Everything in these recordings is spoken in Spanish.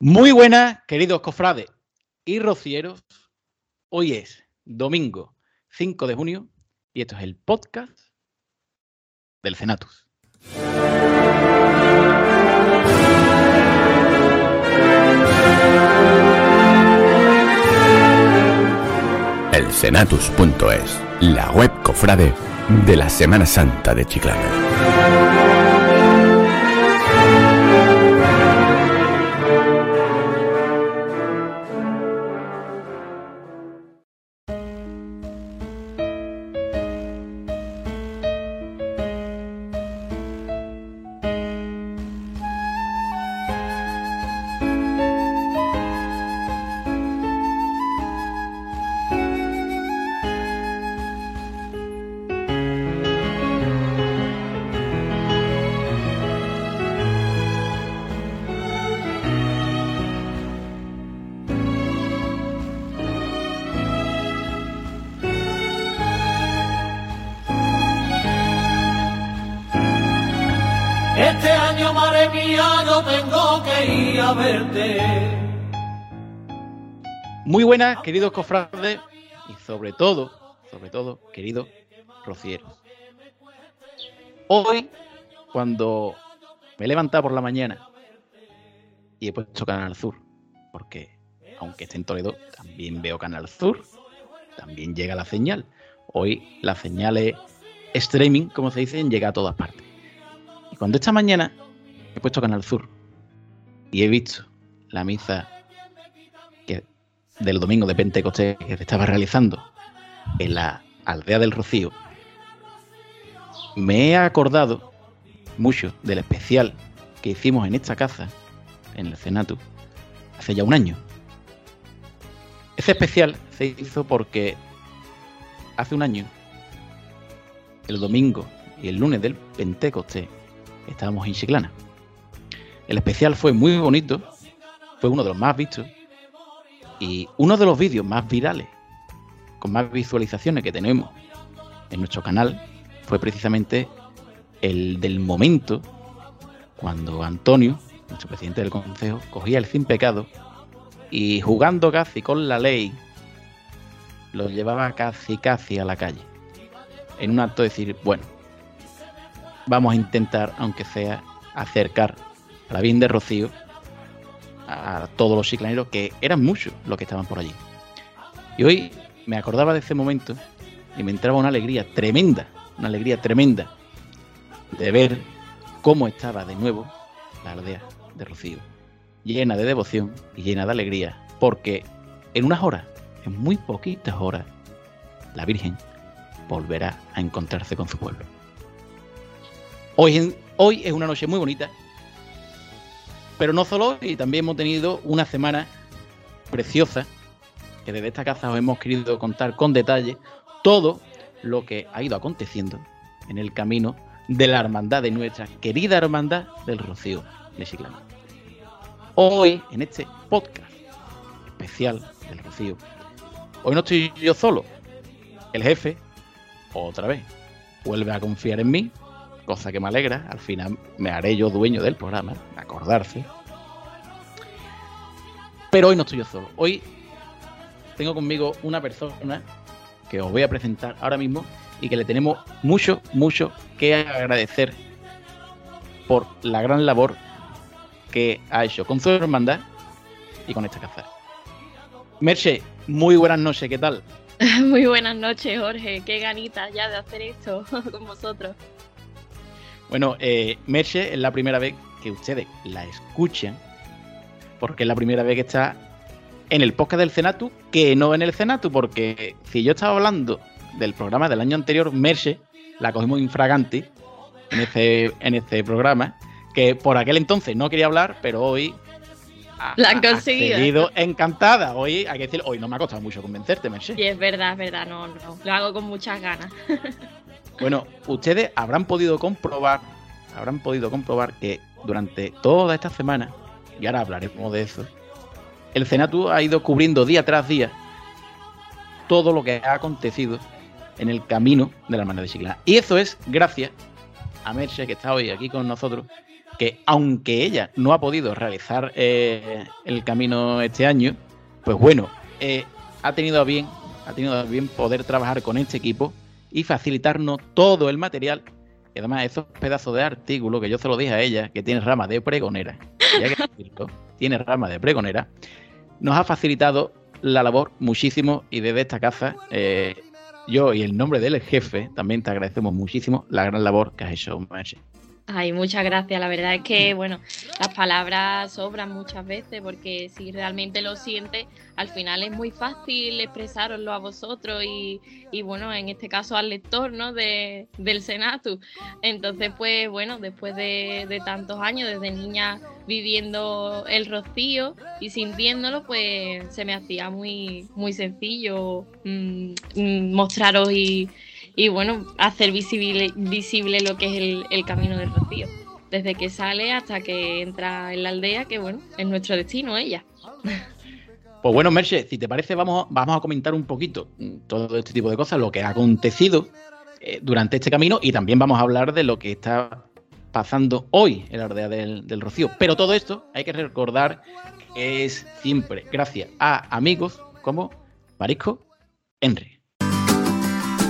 Muy buenas, queridos cofrades y rocieros. Hoy es domingo 5 de junio y esto es el podcast del Cenatus. El Cenatus.es, la web cofrade de la Semana Santa de Chiclana. Queridos cofrades y sobre todo, sobre todo, queridos rocieros. Hoy, cuando me he levantado por la mañana y he puesto Canal Sur, porque aunque esté en Toledo, también veo Canal Sur, también llega la señal. Hoy la señal es streaming, como se dice, llega a todas partes. Y cuando esta mañana he puesto Canal Sur y he visto la misa del domingo de Pentecostés que se estaba realizando en la aldea del Rocío, me he acordado mucho del especial que hicimos en esta casa, en el Cenatu, hace ya un año. Ese especial se hizo porque hace un año, el domingo y el lunes del Pentecostés, estábamos en Chiclana. El especial fue muy bonito, fue uno de los más vistos y uno de los vídeos más virales, con más visualizaciones que tenemos en nuestro canal, fue precisamente el del momento cuando Antonio, nuestro presidente del consejo, cogía el sin pecado y jugando casi con la ley, lo llevaba casi casi a la calle. En un acto de decir, bueno, vamos a intentar, aunque sea, acercar a la bien de Rocío a todos los chiclaneros, que eran muchos los que estaban por allí. Y hoy me acordaba de ese momento y me entraba una alegría tremenda, una alegría tremenda de ver cómo estaba de nuevo la aldea de Rocío, llena de devoción y llena de alegría, porque en unas horas, en muy poquitas horas, la Virgen volverá a encontrarse con su pueblo. Hoy, hoy es una noche muy bonita, pero no solo hoy, también hemos tenido una semana preciosa, que desde esta casa os hemos querido contar con detalle todo lo que ha ido aconteciendo en el camino de la hermandad de nuestra querida hermandad del Rocío de Chiclana. Hoy, en este podcast especial del Rocío, hoy no estoy yo solo, el jefe, otra vez, vuelve a confiar en mí cosa que me alegra. Al final me haré yo dueño del programa, acordarse. Pero hoy no estoy yo solo. Hoy tengo conmigo una persona que os voy a presentar ahora mismo y que le tenemos mucho, mucho que agradecer por la gran labor que ha hecho con su hermandad y con esta casa. Merche, muy buenas noches, ¿qué tal? Muy buenas noches, Jorge. Qué ganitas ya de hacer esto con vosotros. Bueno, eh, Merche es la primera vez que ustedes la escuchan, porque es la primera vez que está en el podcast del Cenatu, que no en el Cenatu, porque si yo estaba hablando del programa del año anterior, Merche la cogimos infragante en ese, en ese programa, que por aquel entonces no quería hablar, pero hoy ha, La han ha conseguido. encantada. Hoy hay que decir, hoy no me ha costado mucho convencerte, Merche. Y es verdad, es verdad, no, no. Lo hago con muchas ganas. Bueno, ustedes habrán podido comprobar, habrán podido comprobar que durante toda esta semana, y ahora hablaremos de eso, el Senatu ha ido cubriendo día tras día todo lo que ha acontecido en el camino de la hermandad de Chiclana. Y eso es gracias a Merche, que está hoy aquí con nosotros, que aunque ella no ha podido realizar eh, el camino este año, pues bueno, eh, ha tenido bien, ha tenido bien poder trabajar con este equipo y facilitarnos todo el material. Y además, esos pedazos de artículo que yo se lo dije a ella, que tiene rama de pregonera, tiene rama de pregonera, nos ha facilitado la labor muchísimo y desde esta casa, eh, yo y el nombre del jefe, también te agradecemos muchísimo la gran labor que has hecho, Merche. Ay, muchas gracias. La verdad es que, bueno, las palabras sobran muchas veces porque si realmente lo sientes, al final es muy fácil expresaroslo a vosotros y, y bueno, en este caso al lector, ¿no? De, del Senatu. Entonces, pues bueno, después de, de, tantos años, desde niña viviendo el rocío y sintiéndolo, pues se me hacía muy, muy sencillo mmm, mostraros y y bueno, hacer visible, visible lo que es el, camino del rocío. Desde que sale hasta que entra en la aldea, que bueno, es nuestro destino ella. Pues bueno, Merche, si te parece, vamos, vamos a comentar un poquito todo este tipo de cosas, lo que ha acontecido eh, durante este camino y también vamos a hablar de lo que está pasando hoy en la aldea del, del Rocío. Pero todo esto hay que recordar que es siempre gracias a amigos como Marisco Henry.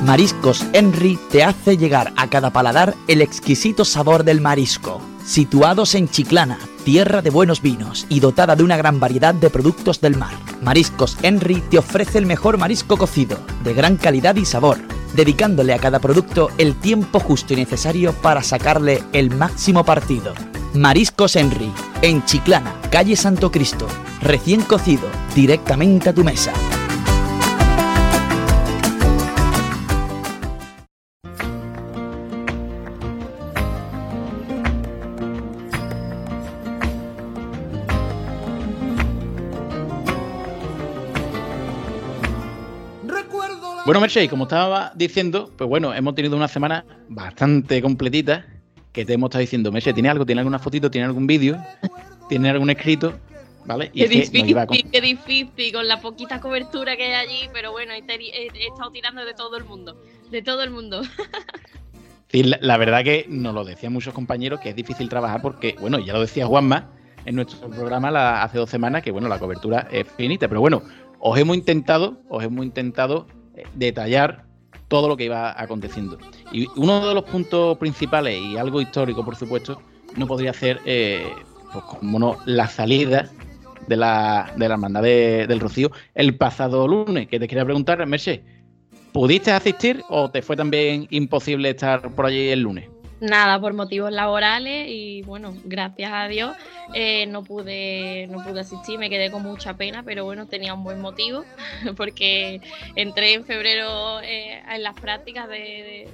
Mariscos Henry te hace llegar a cada paladar el exquisito sabor del marisco. Situados en Chiclana, tierra de buenos vinos y dotada de una gran variedad de productos del mar, Mariscos Henry te ofrece el mejor marisco cocido, de gran calidad y sabor, dedicándole a cada producto el tiempo justo y necesario para sacarle el máximo partido. Mariscos Henry, en Chiclana, calle Santo Cristo, recién cocido, directamente a tu mesa. Bueno, Merche, como estaba diciendo, pues bueno, hemos tenido una semana bastante completita que te hemos estado diciendo, Merche, ¿tiene algo? ¿Tiene alguna fotito? ¿Tiene algún vídeo? ¿Tiene algún escrito? ¿Vale? Y qué, difícil, qué difícil, con la poquita cobertura que hay allí, pero bueno, he, he, he estado tirando de todo el mundo, de todo el mundo. Sí, la, la, verdad que nos lo decían muchos compañeros que es difícil trabajar porque, bueno, ya lo decía Juanma en nuestro programa la, hace dos semanas, que bueno, la cobertura es finita, pero bueno, os hemos intentado, os hemos intentado detallar todo lo que iba aconteciendo. Y uno de los puntos principales, y algo histórico, por supuesto, no podría ser, eh, pues como no, la salida de la, de la hermandad de, del Rocío el pasado lunes. Que te quería preguntar, Merche, ¿pudiste asistir o te fue también imposible estar por allí el lunes? Nada por motivos laborales y bueno, gracias a Dios eh, no pude no pude asistir, me quedé con mucha pena, pero bueno, tenía un buen motivo porque entré en febrero eh, en las prácticas de,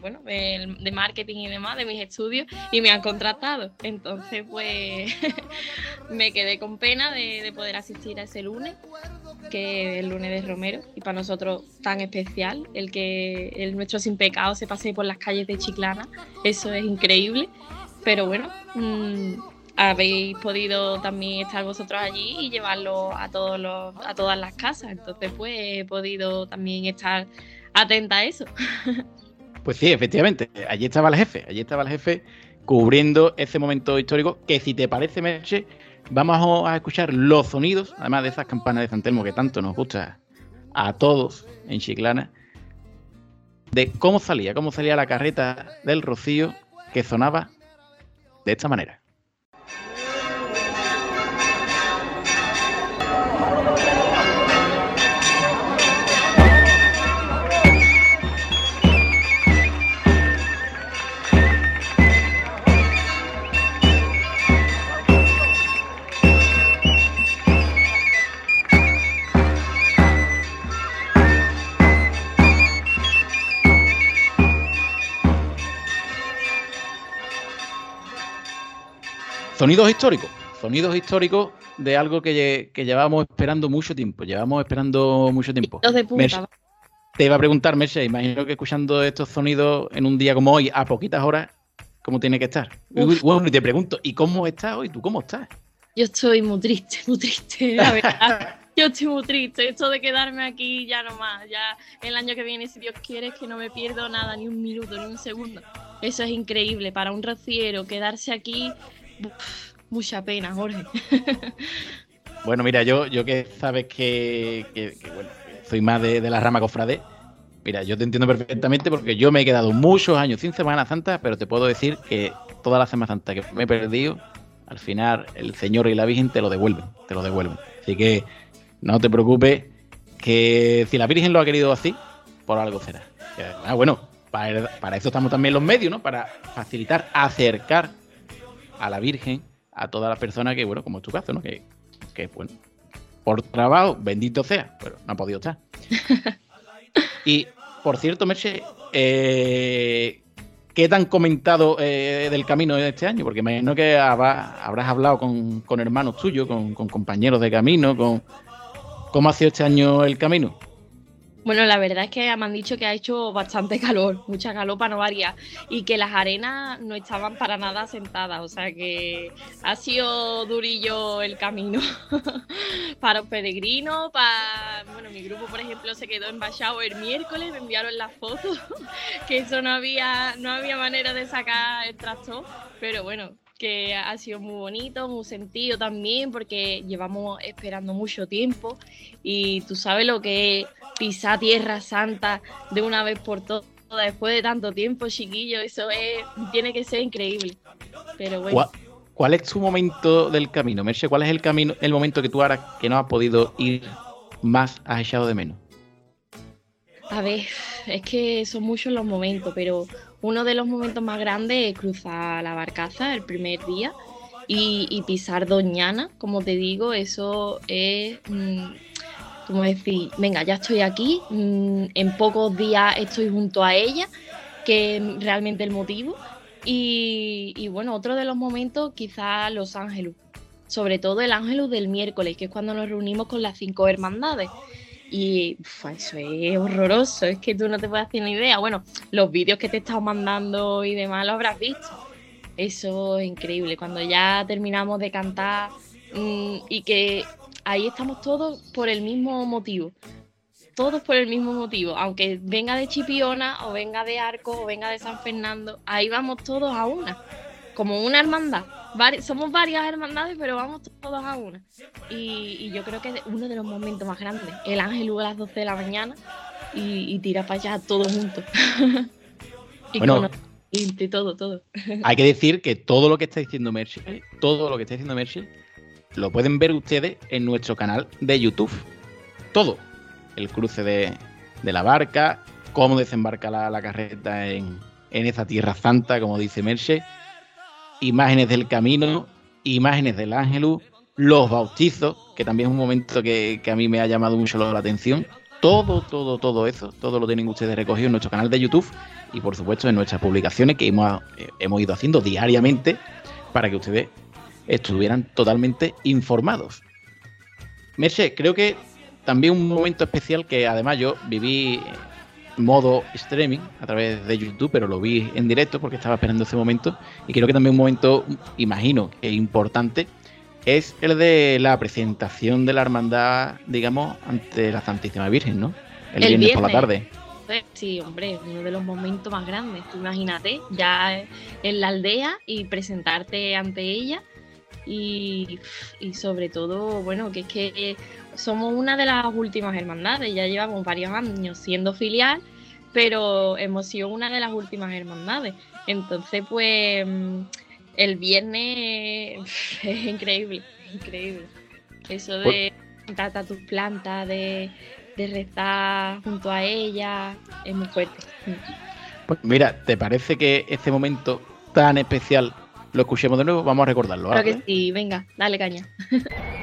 bueno, de, de, marketing y demás de mis estudios y me han contratado. Entonces, pues me quedé con pena de, poder asistir a ese lunes, que es el lunes de Romero, y para nosotros tan especial, el que el nuestro sin pecado se pase por las calles de Chiclana eso es increíble. Pero bueno, mmm, habéis podido también estar vosotros allí y llevarlo a todos los, a todas las casas. Entonces, pues he podido también estar atenta a eso. Pues sí, efectivamente, allí estaba el jefe, allí estaba el jefe cubriendo ese momento histórico que si te parece, Merche, vamos a escuchar los sonidos, además de esas campanas de San Telmo que tanto nos gusta a todos en Chiclana, de cómo salía, cómo salía la carreta del Rocío que sonaba de esta manera. Sonidos históricos, sonidos históricos de algo que, que llevamos esperando mucho tiempo, llevamos esperando mucho tiempo. Merce, te iba a preguntar, Merce, imagino que escuchando estos sonidos en un día como hoy, a poquitas horas, ¿cómo tiene que estar? Uf. Bueno, y te pregunto, ¿y cómo estás hoy? ¿Tú cómo estás? Yo estoy muy triste, muy triste, la verdad. Yo estoy muy triste. Esto de quedarme aquí ya no más. Ya el año que viene, si Dios quiere, que no me pierdo nada, ni un minuto, ni un segundo. Eso es increíble. Para un rociero quedarse aquí, mucha pena, Jorge. Bueno, mira, yo, yo que sabes que, soy más de, la rama cofrade. Mira, yo te entiendo perfectamente porque yo me he quedado muchos años sin Semana Santa, pero te puedo decir que toda la Semana Santa que me he perdido, al final el Señor y la Virgen te lo devuelven, te lo devuelven. Así que no te preocupes, que si la Virgen lo ha querido así, por algo será. Ah, bueno, para, para eso estamos también los medios, ¿no? Para facilitar, acercar a la Virgen a todas las personas que, bueno, como es tu caso, ¿no? Que, que bueno, por trabajo, bendito sea, pero no ha podido estar. y, por cierto, Merche, eh, ¿qué te han comentado eh, del camino de este año? Porque me imagino que habrá- habrás hablado con, con hermanos tuyos, con, con compañeros de camino, con... ¿Cómo ha sido este año el camino? Bueno, la verdad es que me han dicho que ha hecho bastante calor, mucha calor para no variar, y que las arenas no estaban para nada sentadas, o sea que ha sido durillo el camino para los peregrinos, para, bueno, mi grupo por ejemplo se quedó en Bachao el miércoles, me enviaron las fotos, que eso no había, no había manera de sacar el tractor, pero bueno, que ha sido muy bonito, muy sentido también, porque llevamos esperando mucho tiempo y tú sabes lo que es pisar Tierra Santa de una vez por todas después de tanto tiempo, chiquillo, eso es, tiene que ser increíble. Pero bueno, ¿Cuál, cuál es tu momento del camino, Merche? ¿Cuál es el camino, el momento que tú ahora que no has podido ir más has echado de menos? a ver, es que son muchos los momentos, pero uno de los momentos más grandes es cruzar la barcaza el primer día y, pisar Doñana, como te digo, eso es mm, como decir, venga, ya estoy aquí, mm, en pocos días estoy junto a ella, que es realmente el motivo. Y, y bueno, otro de los momentos, quizás Los Ángeles, sobre todo el Ángelus del miércoles, que es cuando nos reunimos con las cinco hermandades. Y eso es horroroso, es que tú no te puedes hacer ni idea. Bueno, los vídeos que te he estado mandando y demás lo habrás visto. Eso es increíble. Cuando ya terminamos de cantar mm, y que ahí estamos todos por el mismo motivo. Todos por el mismo motivo. Aunque venga de Chipiona o venga de Arco o venga de San Fernando, ahí vamos todos a una. Como una hermandad. Vari- somos varias hermandades, pero vamos todos a una. Y, y yo creo que es uno de los momentos más grandes. El ángel a las 12 de la mañana y, y tira para allá todos juntos. y Bueno. y todo, todo. Hay que decir que todo lo que está diciendo Merche, todo lo que está diciendo Merche, lo pueden ver ustedes en nuestro canal de YouTube. Todo. El cruce de, de la barca, cómo desembarca la, la carreta en, en esa tierra santa, como dice Merche, imágenes del camino, imágenes del ángelus, los bautizos, que también es un momento que, a mí me ha llamado mucho la atención. Todo, todo, todo eso, todo lo tienen ustedes recogido en nuestro canal de YouTube y por supuesto en nuestras publicaciones que hemos, hemos ido haciendo diariamente para que ustedes estuvieran totalmente informados. Merche, creo que también un momento especial que además yo viví modo streaming a través de YouTube, pero lo vi en directo porque estaba esperando ese momento y creo que también un momento, imagino, que importante es el de la presentación de la hermandad, digamos, ante la Santísima Virgen, ¿no? El, El viernes, por la tarde. Sí, hombre, uno de los momentos más grandes. Tú imagínate, ya en la aldea y presentarte ante ella. Y, y sobre todo, bueno, que es que somos una de las últimas hermandades. Ya llevamos varios años siendo filial, pero hemos sido una de las últimas hermandades. Entonces, pues, mm, el viernes es increíble, increíble. Eso de sentarte a tus plantas, de, de rezar junto a ella, es muy fuerte. Pues mira, ¿te parece que este momento tan especial lo escuchemos de nuevo? Vamos a recordarlo. Creo ¿vale? que sí, venga, dale caña.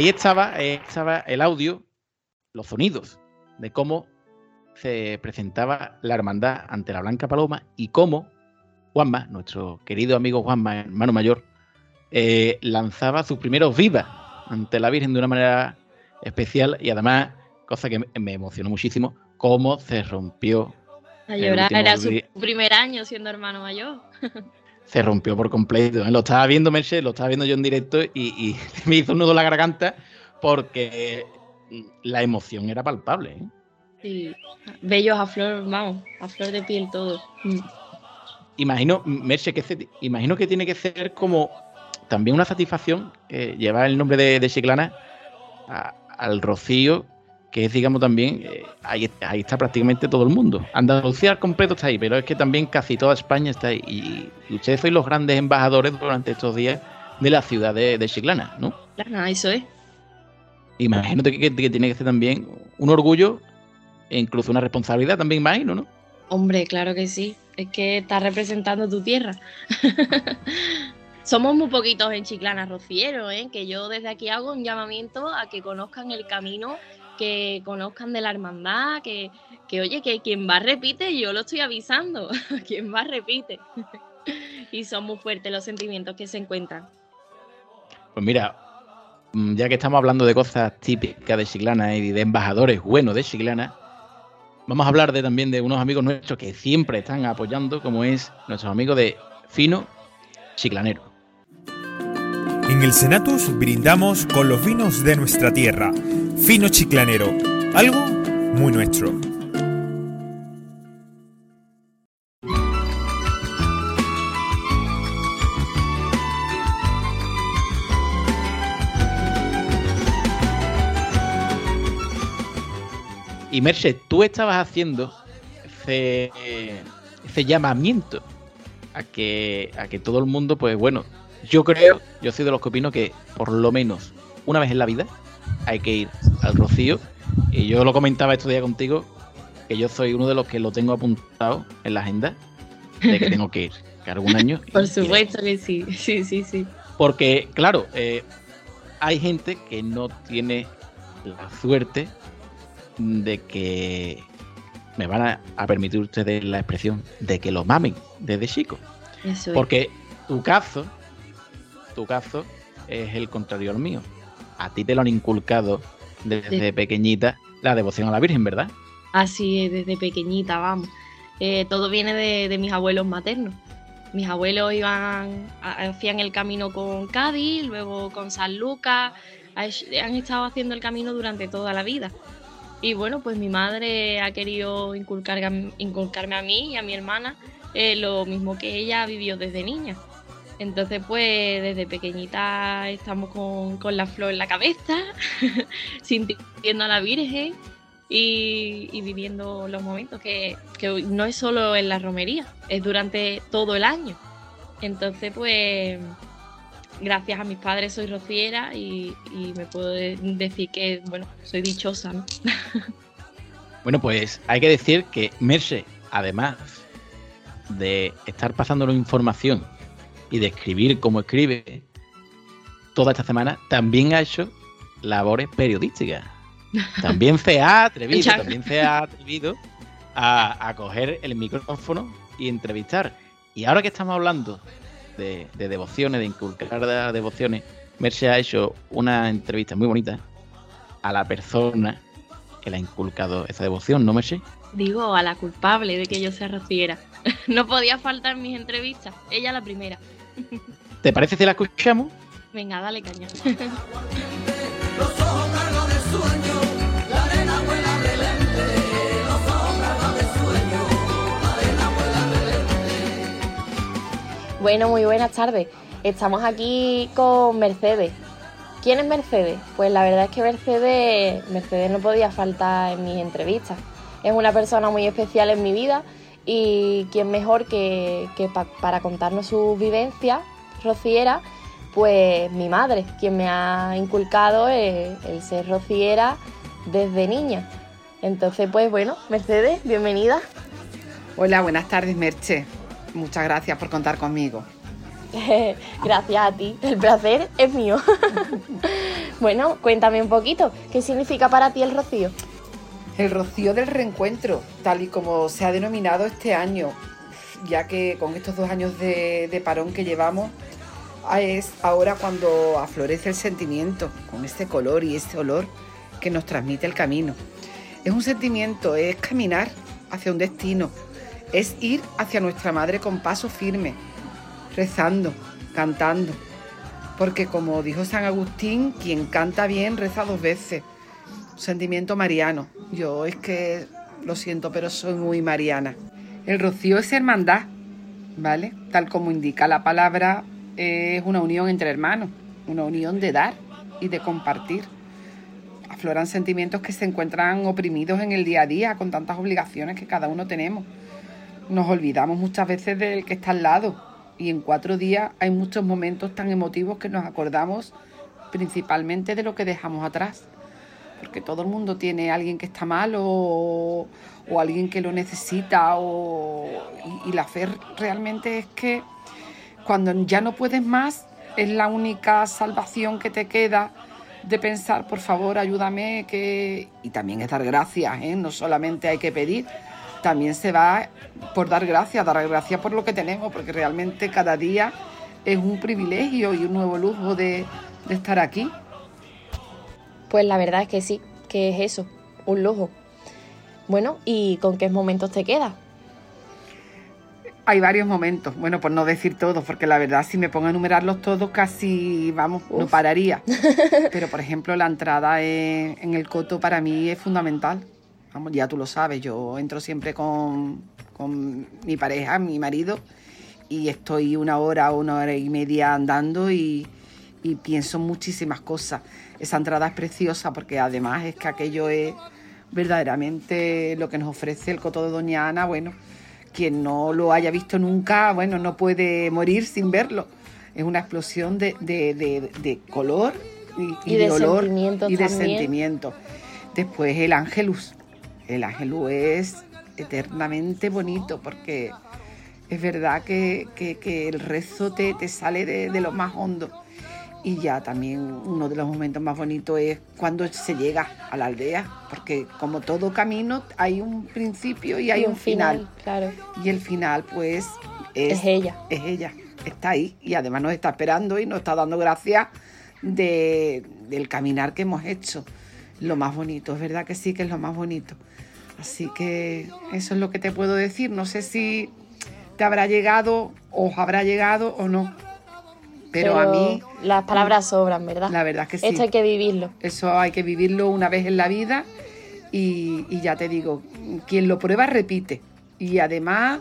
ahí estaba, ahí estaba el audio, los sonidos de cómo se presentaba la hermandad ante la Blanca Paloma y cómo Juanma, nuestro querido amigo Juanma, hermano mayor, eh, lanzaba sus primeros vivas ante la Virgen de una manera especial y además, cosa que me- emocionó muchísimo, cómo se rompió, A llorar, era su primer año siendo hermano mayor. se rompió por completo. ¿eh? Lo estaba viendo Merche, lo estaba viendo yo en directo y, y me hizo un nudo en la garganta porque mm, la emoción era palpable. ¿eh? Sí, bellos a flor, vamos, a flor de piel todo. Mm. Imagino, Merche, que se- imagino que tiene que ser como también una satisfacción eh, llevar el nombre de, de Chiclana a- al Rocío, que es, digamos, también, eh, ahí, ahí está prácticamente todo el mundo. Andalucía al completo está ahí, pero es que también casi toda España está ahí. Y, y ustedes sois los grandes embajadores durante estos días de la ciudad de, de Chiclana, ¿no? Claro, eso es. Imagínate que, que- que tiene que ser también un orgullo e incluso una responsabilidad también, imagino, ¿no? Hombre, claro que sí. Es que estás representando tu tierra. Somos muy poquitos en Chiclana Rociero, ¿eh? que yo desde aquí hago un llamamiento a que conozcan el camino, que conozcan de la hermandad, que, que oye, que quien va repite, yo lo estoy avisando, quien va repite. y son muy fuertes los sentimientos que se encuentran. Pues mira, mm, ya que estamos hablando de cosas típicas de Chiclana y de embajadores buenos de Chiclana, vamos a hablar de, también de unos amigos nuestros que siempre están apoyando, como es nuestros amigos de Fino Chiclanero. En el Senatus brindamos con los vinos de nuestra tierra. Fino chiclanero, algo muy nuestro. Y Merche, tú estabas haciendo ese, ese llamamiento a que, a que todo el mundo, pues bueno, yo creo, yo soy de los que opino que por lo menos una vez en la vida hay que ir al Rocío. Y yo lo comentaba estos días contigo, que yo soy uno de los que lo tengo apuntado en la agenda, de que tengo que ir, que algún año. Por iré. supuesto que sí, sí, sí, sí. Porque, claro, eh, hay gente que no tiene la suerte de que me van a, a permitir ustedes la expresión de que lo mamen desde chico. Eso. Porque tu caso, tu caso es el contrario al mío. A ti te lo han inculcado desde pequeñita la devoción a la Virgen, ¿verdad? Así es, desde pequeñita, vamos. Eh, todo viene de, de mis abuelos maternos. Mis abuelos iban, hacían el camino con Cádiz, luego con San Lucas, han estado haciendo el camino durante toda la vida. Y bueno, pues mi madre ha querido inculcar, inculcarme a mí y a mi hermana eh, lo mismo que ella vivió desde niña. Entonces, pues desde pequeñita estamos con, con la flor en la cabeza, sintiendo a la Virgen y, viviendo los momentos que, que no es solo en la romería, es durante todo el año. Entonces, pues gracias a mis padres soy rociera y, me puedo de- decir que, bueno, soy dichosa, ¿no? Bueno, pues hay que decir que Merce, además de estar pasándonos información y de escribir como escribe toda esta semana, también ha hecho labores periodísticas. También se ha atrevido, también se ha atrevido a, a coger el micrófono y entrevistar. Y ahora que estamos hablando de, de devociones, de inculcar las devociones, Merce ha hecho una entrevista muy bonita a la persona que le ha inculcado esa devoción, ¿no, Merce? Digo, a la culpable de que yo sea rociera. No podía faltar mis entrevistas, ella la primera. ¿Te parece si la escuchamos? Venga, dale caña. Los ojos cargados de sueño, la arena vuela de lente. Los ojos cargados de sueño, la arena vuela de lente. Bueno, muy buenas tardes. Estamos aquí con Mercedes. ¿Quién es Mercedes? Pues la verdad es que Mercedes, Mercedes no podía faltar en mis entrevistas. Es una persona muy especial en mi vida y quién mejor que, que pa- para contarnos sus vivencias rociera, pues mi madre, quien me ha inculcado el, el ser rociera desde niña. Entonces, pues bueno, Mercedes, bienvenida. Hola, buenas tardes, Merche. Muchas gracias por contar conmigo. Gracias a ti, el placer es mío. Bueno, cuéntame un poquito, ¿qué significa para ti el rocío? El rocío del reencuentro, tal y como se ha denominado este año, ya que con estos dos años de, parón que llevamos, ah, es ahora cuando aflorece el sentimiento, con este color y este olor que nos transmite el camino. Es un sentimiento, es caminar hacia un destino, es ir hacia nuestra madre con paso firme, rezando, cantando. Porque como dijo San Agustín, quien canta bien reza dos veces. Sentimiento mariano. Yo es que lo siento, pero soy muy mariana. El rocío es hermandad, ¿vale? Tal como indica la palabra, es una unión entre hermanos, una unión de dar y de compartir. Afloran sentimientos que se encuentran oprimidos en el día a día con tantas obligaciones que cada uno tenemos. Nos olvidamos muchas veces del que está al lado y en cuatro días hay muchos momentos tan emotivos que nos acordamos principalmente de lo que dejamos atrás. Porque todo el mundo tiene alguien que está mal o, o alguien que lo necesita o, y, la fe realmente es que cuando ya no puedes más es la única salvación que te queda de pensar, por favor, ayúdame, que... y también es dar gracias, ¿eh? no solamente hay que pedir, también se va por dar gracias, dar gracias por lo que tenemos, porque realmente cada día es un privilegio y un nuevo lujo de, de estar aquí. Pues la verdad es que sí, que es eso, un lujo. Bueno, ¿y con qué momentos te quedas? Hay varios momentos, bueno, por no decir todos, porque la verdad si me pongo a enumerarlos todos casi, vamos, no pararía. Pero por ejemplo la entrada en, en el coto para mí es fundamental. Vamos, ya tú lo sabes, yo entro siempre con, con mi pareja, mi marido, y estoy una hora o una hora y media andando y, y pienso muchísimas cosas. Esa entrada es preciosa porque además es que aquello es verdaderamente lo que nos ofrece el coto de Doña Ana, bueno, quien no lo haya visto nunca, bueno, no puede morir sin verlo. Es una explosión de, de- de- de color y, Y de olor y de sentimiento. Después el ángelus. El ángelus es eternamente bonito porque es verdad que, que- que el rezo te, te sale de, de lo más hondo. Y ya también uno de los momentos más bonitos es cuando se llega a la aldea, porque como todo camino hay un principio y hay Y un final. Claro, Y el final, pues, es, es ella. es ella. Está ahí y además nos está esperando y nos está dando gracias de- del caminar que hemos hecho. Lo más bonito, es verdad que sí que es lo más bonito. Así que eso es lo que te puedo decir. No sé si te habrá llegado, os habrá llegado o no. Pero, a mí, Las palabras sobran, ¿verdad? la verdad que sí. Esto hay que vivirlo. Eso hay que vivirlo una vez en la vida y, y ya te digo, quien lo prueba repite. Y además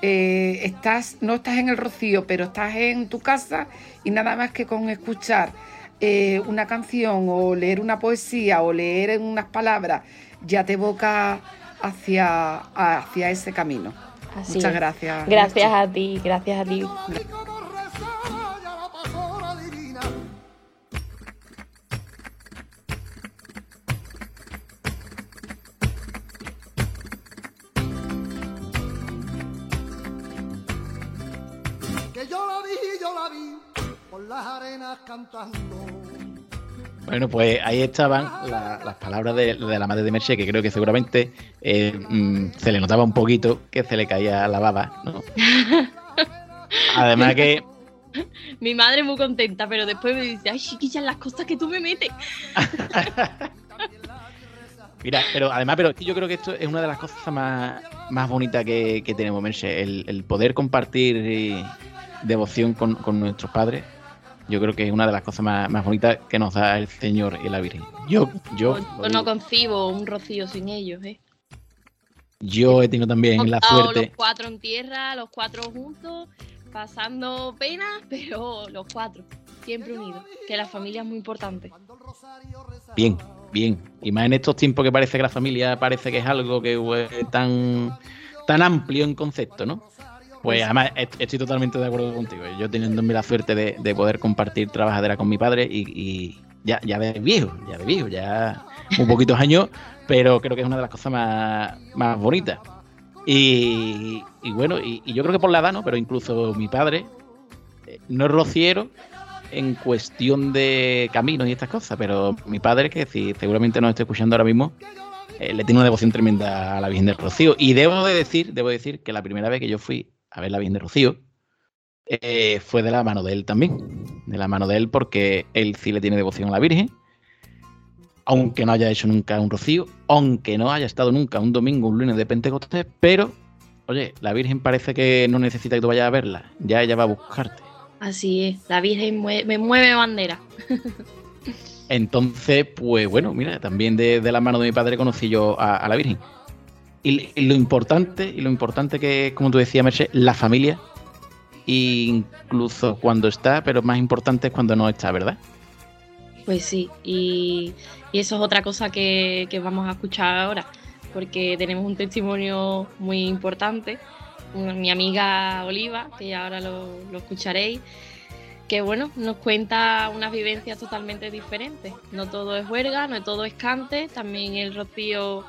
eh, estás, no estás en el rocío, pero estás en tu casa y nada más que con escuchar eh, una canción o leer una poesía o leer unas palabras, ya te evoca hacia, hacia ese camino. Así Muchas es. gracias. Gracias a ti, gracias a ti. Las arenas cantando. Bueno, pues ahí estaban la- las palabras de, de la madre de Merche, que creo que seguramente eh, mm, se le notaba un poquito que se le caía la baba, ¿no? Además que Mi madre muy contenta, pero después me dice, ay, chiquilla, las cosas que tú me metes. Mira, pero además, pero es que yo creo que esto es una de las cosas más, más bonitas que, que tenemos, Merche, el, el poder compartir eh, devoción con, con nuestros padres. Yo creo que es una de las cosas más, más bonitas que nos da el Señor y la Virgen. Yo, yo, Yo no concibo un rocío sin ellos, ¿eh? yo he tenido también la suerte. los cuatro en tierra, los cuatro juntos, pasando penas, pero los cuatro, siempre unidos. Que la familia es muy importante. Bien, bien. Y más en estos tiempos que parece que la familia parece que es algo que es tan, tan amplio en concepto, ¿no? Pues además est- estoy totalmente de acuerdo contigo. Yo teniendo la suerte de, de poder compartir trabajadera con mi padre y, y ya, ya de viejo, ya de viejo, ya un poquitos años, pero creo que es una de las cosas más, más bonitas. Y, bueno, y, y yo creo que por la edad, ¿no? Pero incluso mi padre eh, no es rociero, en cuestión de caminos y estas cosas, pero mi padre, que si seguramente nos está escuchando ahora mismo, eh, le tiene una devoción tremenda a la Virgen del Rocío. Y debo de decir, debo decir que la primera vez que yo fui a ver la Virgen del Rocío eh, fue de la mano de él también. De la mano de él, porque él sí le tiene devoción a la Virgen. Aunque no haya hecho nunca un rocío, aunque no haya estado nunca un domingo, un lunes de Pentecostés, pero, oye, la Virgen parece que no necesita que tú vayas a verla, ya ella va a buscarte. Así es, la Virgen me mueve bandera. Entonces, pues bueno, mira, también de, de la mano de mi padre conocí yo a, a la Virgen. Y, lo importante, y lo importante que, como tú decías, Merche, la familia, incluso cuando está, pero más importante es cuando no está, ¿verdad? Pues sí, y, eso es otra cosa que, vamos a escuchar ahora, porque tenemos un testimonio muy importante. Una- Mi amiga Oliva, que ahora lo, lo escucharéis, que bueno, nos cuenta unas vivencias totalmente diferentes. No todo es huelga, no todo es cante, también el rocío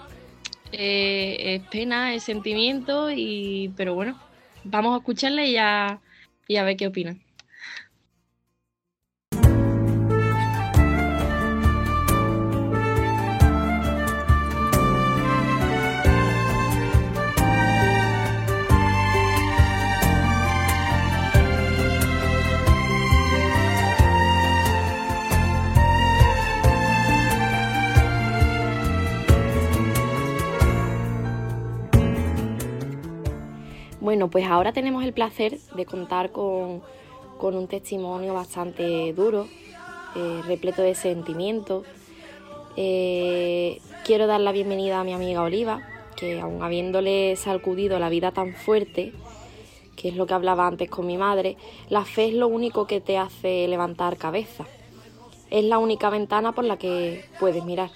eh, es pena, es sentimiento, y, pero bueno, vamos a escucharle y a, y a ver qué opinan. Bueno, pues ahora tenemos el placer de contar con, con un testimonio bastante duro, eh, repleto de sentimientos. Eh, quiero dar la bienvenida a mi amiga Oliva, que aun habiéndole sacudido la vida tan fuerte, que es lo que hablaba antes con mi madre, la fe es lo único que te hace levantar cabeza. Es la única ventana por la que puedes mirar.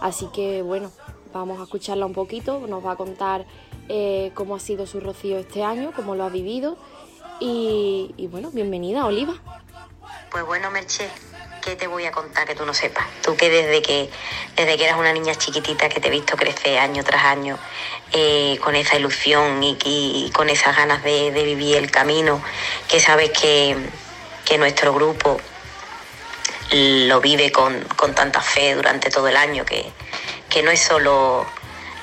Así que bueno, vamos a escucharla un poquito, nos va a contar eh, cómo ha sido su rocío este año, cómo lo ha vivido. Y, bueno, bienvenida, Oliva. Pues bueno, Merche, ¿qué te voy a contar que tú no sepas? Tú que desde que desde que eras una niña chiquitita que te he visto crecer año tras año eh, con esa ilusión y, y con esas ganas de, de vivir el camino, que sabes que, que nuestro grupo lo vive con, con tanta fe durante todo el año, que, que no es solo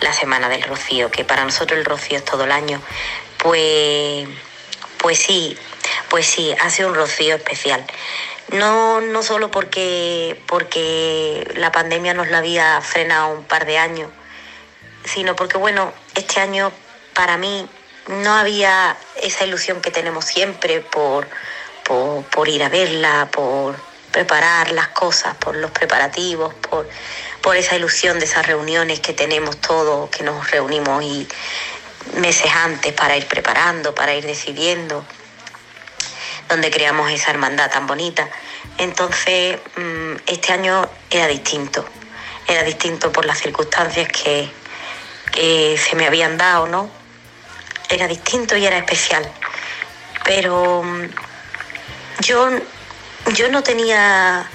la semana del rocío, que para nosotros el rocío es todo el año, pues, pues sí, pues sí, hace un rocío especial. No, no solo porque, porque la pandemia nos la había frenado un par de años, sino porque, bueno, este año para mí no había esa ilusión que tenemos siempre por, por, por ir a verla, por preparar las cosas, por los preparativos, por, por esa ilusión de esas reuniones que tenemos todos, que nos reunimos y meses antes para ir preparando, para ir decidiendo, donde creamos esa hermandad tan bonita. Entonces, mm, este año era distinto, era distinto por las circunstancias que, que se me habían dado, ¿no? Era distinto y era especial. Pero mm, yo, yo no tenía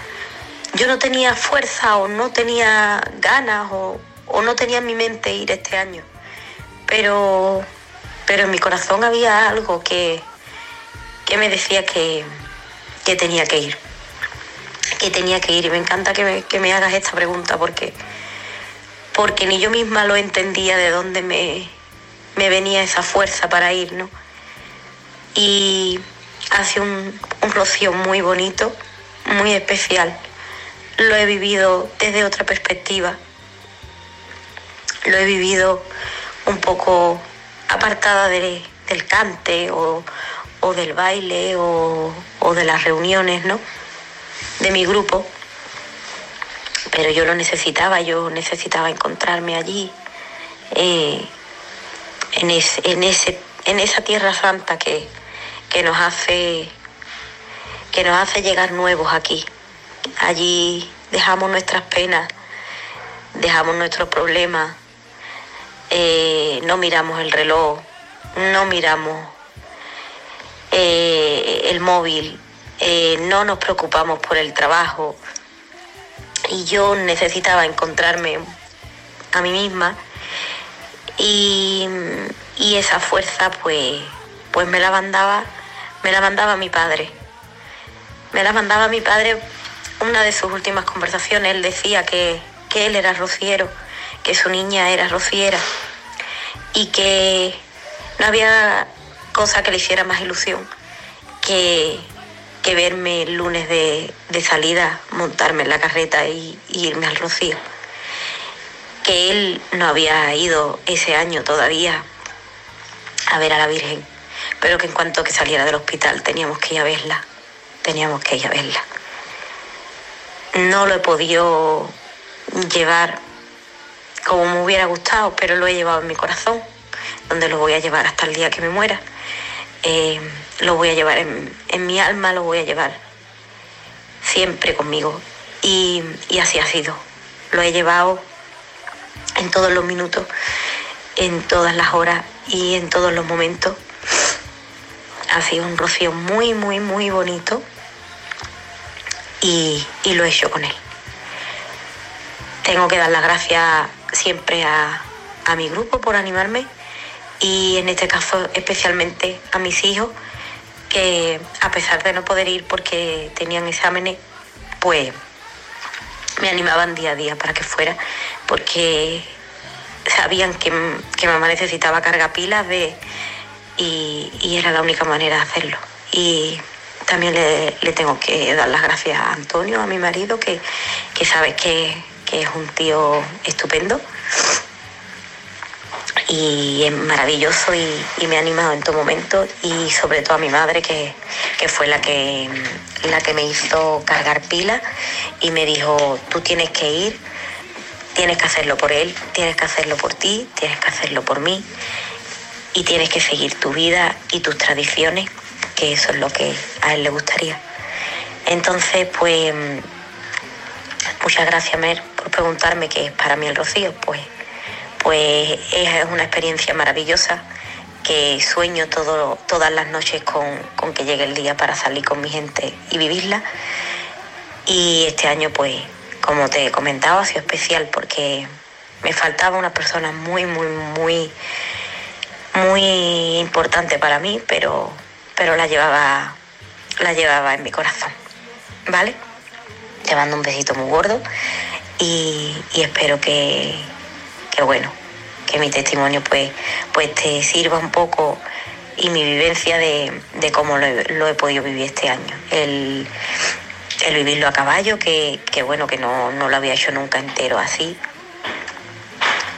yo no tenía fuerza o no tenía ganas o, o no tenía en mi mente ir este año. Pero, pero en mi corazón había algo que, que me decía que, que tenía que ir. Que tenía que ir. Y me encanta que me, que me hagas esta pregunta porque, porque ni yo misma lo entendía de dónde me, me venía esa fuerza para ir, ¿no? Y hace un, un rocío muy bonito, muy especial. Lo he vivido desde otra perspectiva. Lo he vivido un poco apartada de- del cante o, o del baile o, o de las reuniones, ¿no? De mi grupo. Pero yo lo necesitaba, yo necesitaba encontrarme allí, eh, en, en, ese, en esa tierra santa que, que nos hace que nos hace llegar nuevos aquí. Allí dejamos nuestras penas, dejamos nuestros problemas, eh, no miramos el reloj, no miramos eh, el móvil, eh, no nos preocupamos por el trabajo. Y yo necesitaba encontrarme a mí misma y, y esa fuerza pues, pues me la mandaba, me la mandaba mi padre. me las mandaba mi padre una de sus últimas conversaciones. Él decía que, que él era rociero, que su niña era rociera y que no había cosa que le hiciera más ilusión que, que verme el lunes de, de salida, montarme en la carreta y, y irme al rocío. Que él no había ido ese año todavía a ver a la Virgen, pero que en cuanto que saliera del hospital teníamos que ir a verla, teníamos que ir a verla. No lo he podido llevar como me hubiera gustado, pero lo he llevado en mi corazón, donde lo voy a llevar hasta el día que me muera. Eh, lo voy a llevar en, mi alma, lo voy a llevar siempre conmigo. Y, y así ha sido. Lo he llevado en todos los minutos, en todas las horas y en todos los momentos. Ha sido un rocío muy, muy, muy bonito y, y lo he hecho con él. Tengo que dar las gracias siempre a, a mi grupo por animarme y en este caso especialmente a mis hijos que a pesar de no poder ir porque tenían exámenes, pues me animaban día a día para que fuera porque sabían que, que mamá necesitaba carga pilas de, y, y era la única manera de hacerlo. Y también le, le tengo que dar las gracias a Antonio, a mi marido, que, que sabe que, que es un tío estupendo. Y es maravilloso y, me ha animado en todo momento. Y sobre todo a mi madre que, que fue la que, la que me hizo cargar pilas y me dijo, tú tienes que ir, tienes que hacerlo por él, tienes que hacerlo por ti, tienes que hacerlo por mí y tienes que seguir tu vida y tus tradiciones, que eso es lo que a él le gustaría. Entonces, pues, muchas gracias, Mer, por preguntarme qué es para mí el rocío. Pues, pues es una experiencia maravillosa que sueño todas las noches con, con que llegue el día para salir con mi gente y vivirla. Y este año, pues, como te he comentado, ha sido especial porque me faltaba una persona muy, muy, muy, muy importante para mí, pero, pero la llevaba, la llevaba en mi corazón. ¿Vale? Te mando un besito muy gordo y, espero que, que bueno, que mi testimonio pues, pues te sirva un poco y mi vivencia de, de cómo lo he, podido vivir este año. El, el vivirlo a caballo, que, que bueno, que no, no lo había hecho nunca entero así.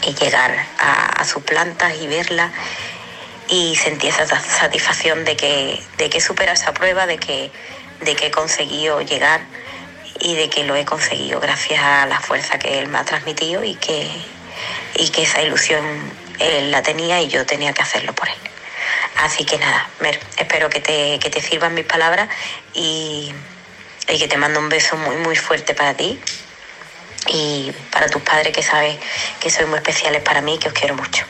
Y llegar a, a sus plantas y verla y sentir esa sa- satisfacción de que, de que supera esa prueba, de que, de que he conseguido llegar y de que lo he conseguido gracias a la fuerza que él me ha transmitido y que, y que esa ilusión él la tenía y yo tenía que hacerlo por él. Así que nada, espero que te, que te sirvan mis palabras y, y que te mando un beso muy, muy fuerte para ti y para tus padres que sabes que sois muy especiales para mí y que os quiero mucho.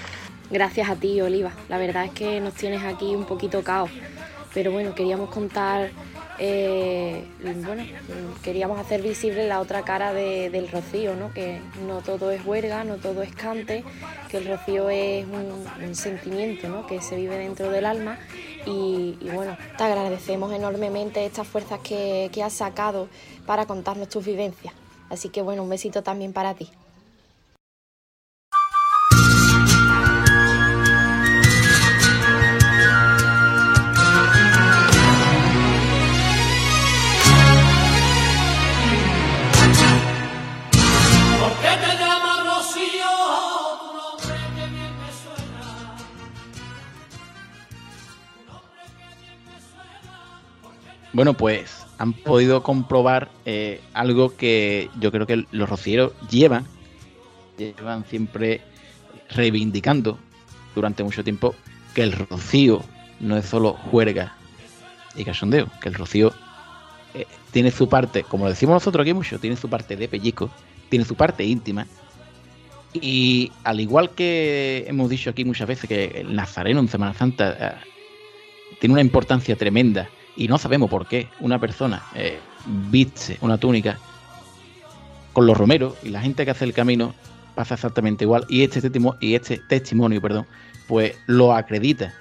Gracias a ti, Oliva. La verdad es que nos tienes aquí un poquito caos. Pero bueno, queríamos contar, eh, bueno, queríamos hacer visible la otra cara de- del rocío, ¿no? Que no todo es huelga, no todo es cante, que el rocío es un, sentimiento, ¿no? Que se vive dentro del alma. Y, bueno, te agradecemos enormemente estas fuerzas que has sacado para contarnos tus vivencias. Así que bueno, un besito también para ti. Bueno, pues han podido comprobar eh, algo que yo creo que los rocieros llevan, llevan siempre reivindicando durante mucho tiempo que el rocío no es solo juerga y cachondeo, que el rocío eh, tiene su parte, como lo decimos nosotros aquí mucho, tiene su parte de pellizco, tiene su parte íntima. Y al igual que hemos dicho aquí muchas veces que el nazareno en Semana Santa eh, tiene una importancia tremenda y no sabemos por qué una persona eh, viste una túnica con los romeros y la gente que hace el camino pasa exactamente igual y este, testimo- y este testimonio perdón pues lo acredita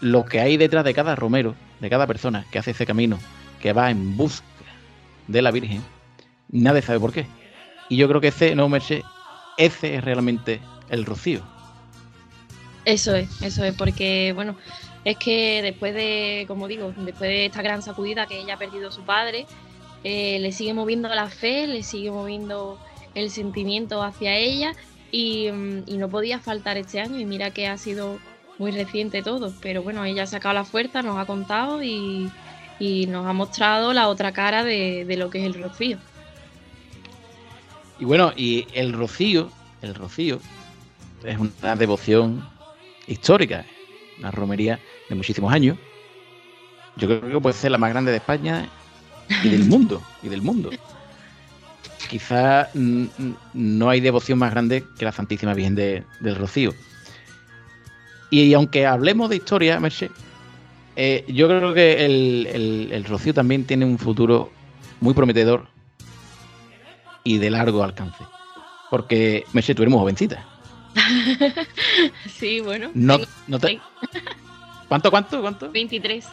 lo que hay detrás de cada romero de cada persona que hace ese camino que va en busca de la Virgen, nadie sabe por qué. Y yo creo que ese, no, Merche, ese es realmente el rocío. Eso es, eso es, porque bueno, es que después de, como digo, después de esta gran sacudida que ella ha perdido su padre, eh, le sigue moviendo la fe, le sigue moviendo el sentimiento hacia ella y, mm, y no podía faltar este año. Y mira que ha sido muy reciente todo, pero bueno, ella ha sacado la fuerza, nos ha contado y, y nos ha mostrado la otra cara de, de lo que es el rocío. Y bueno, y el rocío, el rocío, es una devoción histórica, una romería muchísimos años. Yo creo que puede ser la más grande de España y del mundo, y del mundo. Quizá mm, mm, no hay devoción más grande que la Santísima Virgen de- del Rocío. Y, aunque hablemos de historia, Merche, eh, yo creo que el, el- el Rocío también tiene un futuro muy prometedor y de largo alcance. Porque, Merche, tú eres muy jovencita. sí, bueno. No, no te... ¿Cuánto, cuánto, cuánto? 23.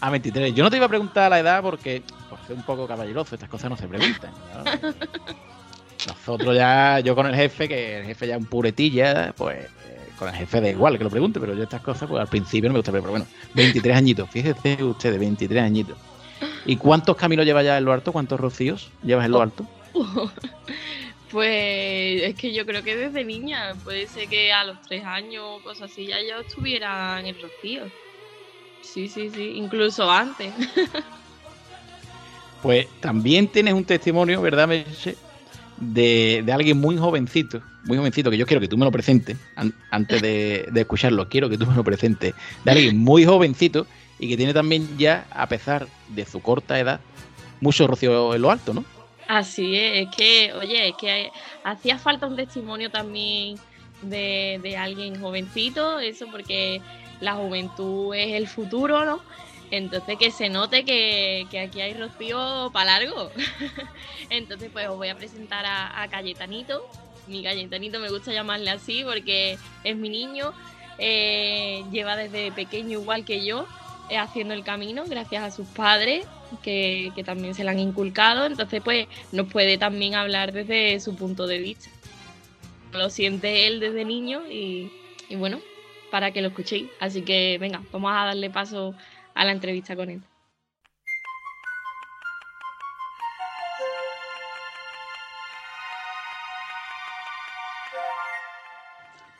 A 23. Yo no te iba a preguntar la edad porque, por ser un poco caballeroso, estas cosas no se preguntan. ¿no? Nosotros ya, yo con el jefe, que el jefe ya es un puretilla, pues eh, con el jefe da igual que lo pregunte, pero yo estas cosas, pues al principio no me gusta, pero bueno, 23 añitos, fíjese ustedes, 23 añitos. ¿Y cuántos caminos lleva ya en lo alto? ¿Cuántos rocíos llevas en lo alto? Pues es que yo creo que desde niña, puede ser que a los tres años o cosas así ya yo estuviera en el rocío. Sí, sí, sí, incluso antes. Pues también tienes un testimonio, ¿verdad? De, de alguien muy jovencito, muy jovencito, que yo quiero que tú me lo presentes, an- antes de, de escucharlo, quiero que tú me lo presentes, de alguien muy jovencito y que tiene también ya, a pesar de su corta edad, mucho rocío en lo alto, ¿no? Así es, es que, oye, es que hacía falta un testimonio también de, de alguien jovencito, eso porque la juventud es el futuro, ¿no? Entonces que se note que, que aquí hay rocío para largo. Entonces pues os voy a presentar a, a Cayetanito. Mi Cayetanito me gusta llamarle así porque es mi niño. eh, lleva desde pequeño igual que yo eh, haciendo el camino gracias a sus padres que, también se le han inculcado. Entonces pues nos puede también hablar desde su punto de vista. Lo siente él desde niño y, y bueno, para que lo escuchéis. Así que venga, vamos a darle paso a la entrevista con él.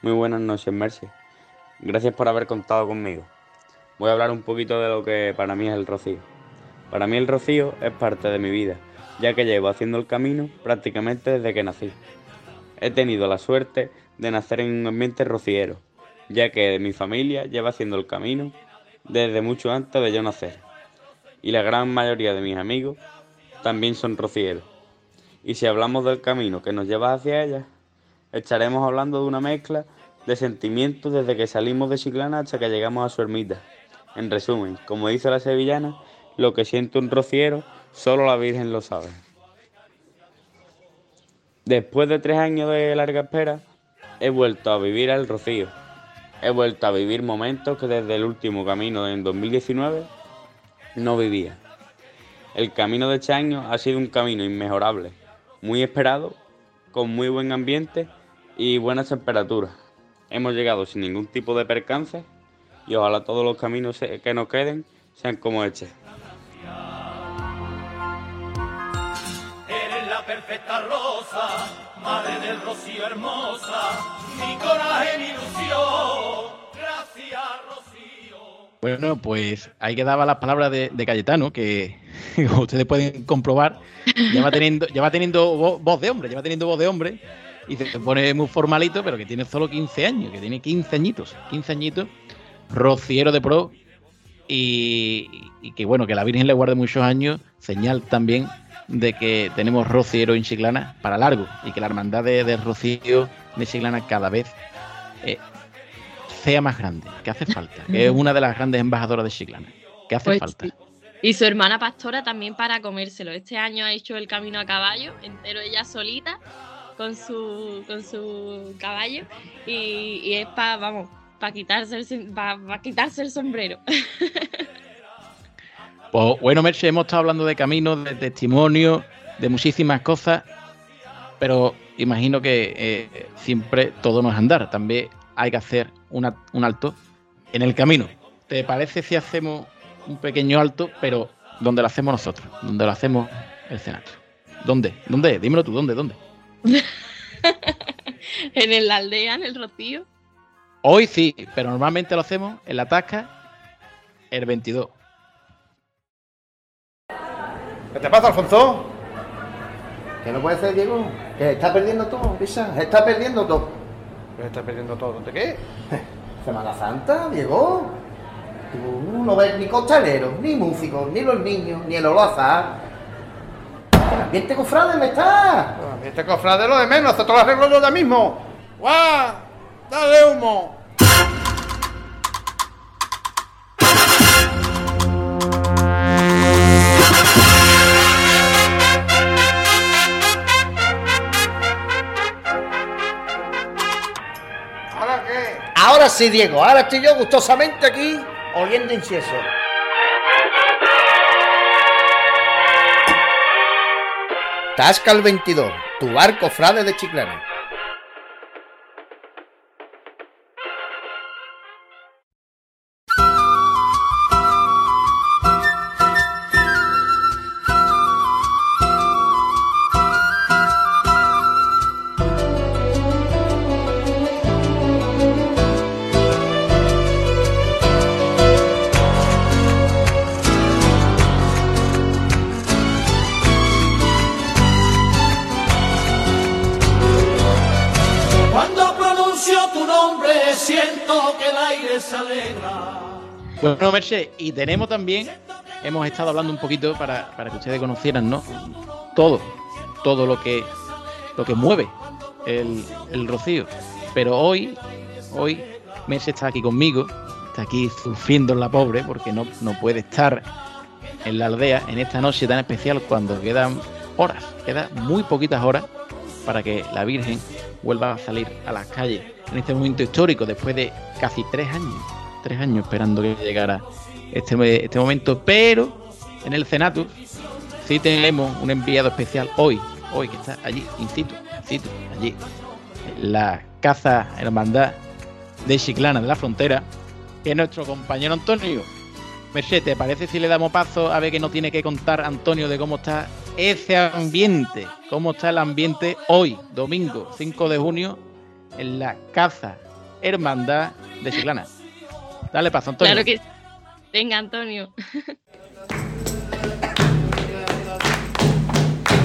Muy buenas noches, Mercy. Gracias por haber contado conmigo. Voy a hablar un poquito de lo que para mí es el rocío. Para mí el rocío es parte de mi vida, ya que llevo haciendo el camino prácticamente desde que nací. He tenido la suerte de nacer en un ambiente rociero, ya que mi familia lleva haciendo el camino desde mucho antes de yo nacer. Y la gran mayoría de mis amigos también son rocieros. Y si hablamos del camino que nos lleva hacia ella, estaremos hablando de una mezcla de sentimientos desde que salimos de Chiclana hasta que llegamos a su ermita. En resumen, como dice la sevillana, lo que siente un rociero, solo la Virgen lo sabe. Después de tres años de larga espera, he vuelto a vivir al Rocío. He vuelto a vivir momentos que desde el último camino en 2019 no vivía. El camino de este año ha sido un camino inmejorable, muy esperado, con muy buen ambiente y buenas temperaturas. Hemos llegado sin ningún tipo de percance y ojalá todos los caminos que nos queden sean como este. Madre del rocío hermosa, mi coraje, mi ilusión. Gracias, Rocío. Bueno, pues ahí quedaban las palabras de, de Cayetano, que ustedes pueden comprobar, ya va teniendo, ya teniendo vo- voz de hombre, ya va teniendo voz de hombre, y se pone muy formalito, pero que tiene solo 15 años, que tiene 15 añitos, 15 añitos, rociero de pro, y que bueno, que la Virgen le guarde muchos años, señal también de que tenemos rociero en Chiclana para largo, y que la hermandad de, de Rocío de Chiclana cada vez eh, sea más grande, que hace falta, que es una de las grandes embajadoras de Chiclana, que hace Pues falta. sí. Y su hermana pastora también para comérselo. Este año ha hecho el camino a caballo, entero ella solita, con su, con su caballo. Y, y es para, vamos, para quitarse, el, pa- pa quitarse el sombrero. Pues bueno, Merche, hemos estado hablando de caminos, de testimonios, de muchísimas cosas, pero imagino que eh, siempre todo no es andar. También hay que hacer una- un alto en el camino. ¿Te parece si hacemos un pequeño alto, pero donde lo hacemos nosotros? Donde lo hacemos el Senato. ¿Dónde? ¿Dónde? Dímelo tú, ¿dónde? ¿Dónde? en el aldea, en el Rocío. Hoy sí, pero normalmente lo hacemos en la tasca el 22. ¿Qué te pasa, Alfonso? ¿Qué no puede ser, Diego? Que está perdiendo todo, Pisa. Está perdiendo todo. ¿Me estás perdiendo todo? ¿De qué? Semana Santa, Diego. Tú no ves ni costaleros, ni músicos, ni los niños, ni el olazar. El ambiente cofrade me está. Este cofrade lo de menos, hasta todo lo arreglo yo ya mismo. ¡Guau! ¡Dale humo! Ahora sí, Diego. Ahora estoy yo gustosamente aquí oliendo incienso. Tasca el 22, tu bar cofrade de Chiclana. Y tenemos también, hemos estado hablando un poquito para, para que ustedes conocieran, ¿no? Todo, todo lo que, lo que mueve el, el rocío. Pero hoy, hoy, Merche está aquí conmigo, está aquí sufriendo la pobre, porque no, no puede estar en la aldea en esta noche tan especial cuando quedan horas, quedan muy poquitas horas para que la Virgen vuelva a salir a las calles en este momento histórico después de casi tres años, tres años esperando que llegara este, este momento, pero en el Senatus sí tenemos un enviado especial hoy, hoy que está allí, in situ, in situ, allí, la Casa Hermandad de Chiclana de la Frontera, que es nuestro compañero Antonio. Merced, ¿te parece si le damos paso a ver qué nos tiene que contar Antonio de cómo está ese ambiente? ¿Cómo está el ambiente hoy, domingo 5 de junio, en la Casa Hermandad de Chiclana? Dale paso, Antonio. Claro que. Venga, Antonio.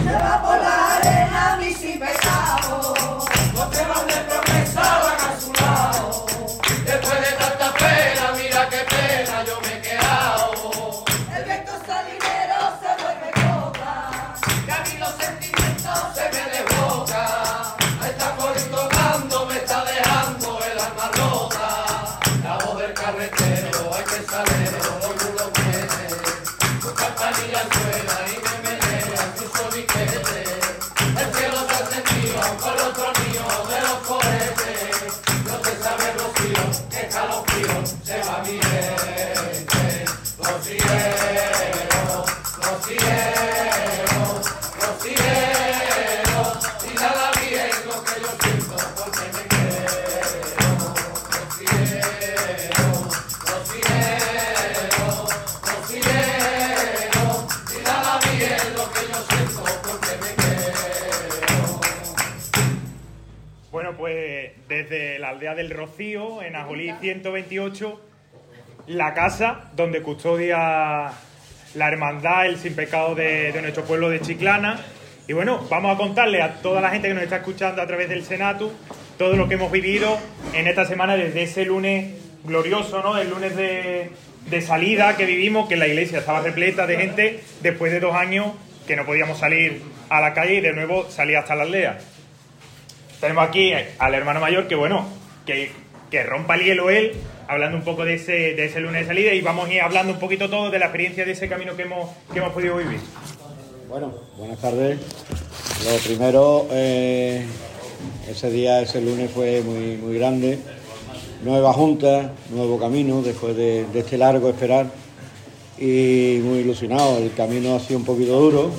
Se va por la arena mi sin pecado. No te van de promesa, Rocío, en Ajolí 128, la casa donde custodia la hermandad, el sin pecado de, nuestro pueblo de Chiclana. Y bueno, vamos a contarle a toda la gente que nos está escuchando a través del Senatu todo lo que hemos vivido en esta semana desde ese lunes glorioso, ¿no? El lunes de, de salida que vivimos, que la iglesia estaba repleta de gente después de dos años que no podíamos salir a la calle y de nuevo salir hasta la aldea. Tenemos aquí al hermano mayor que, bueno, que, rompa el hielo él, hablando un poco de ese, de ese lunes de salida y vamos a ir hablando un poquito todo de la experiencia de ese camino que hemos, que hemos podido vivir. Bueno, buenas tardes. Lo primero, eh, ese día, ese lunes fue muy, muy grande. Nueva junta, nuevo camino después de, de este largo esperar. y muy ilusionado. El camino ha sido un poquito duro,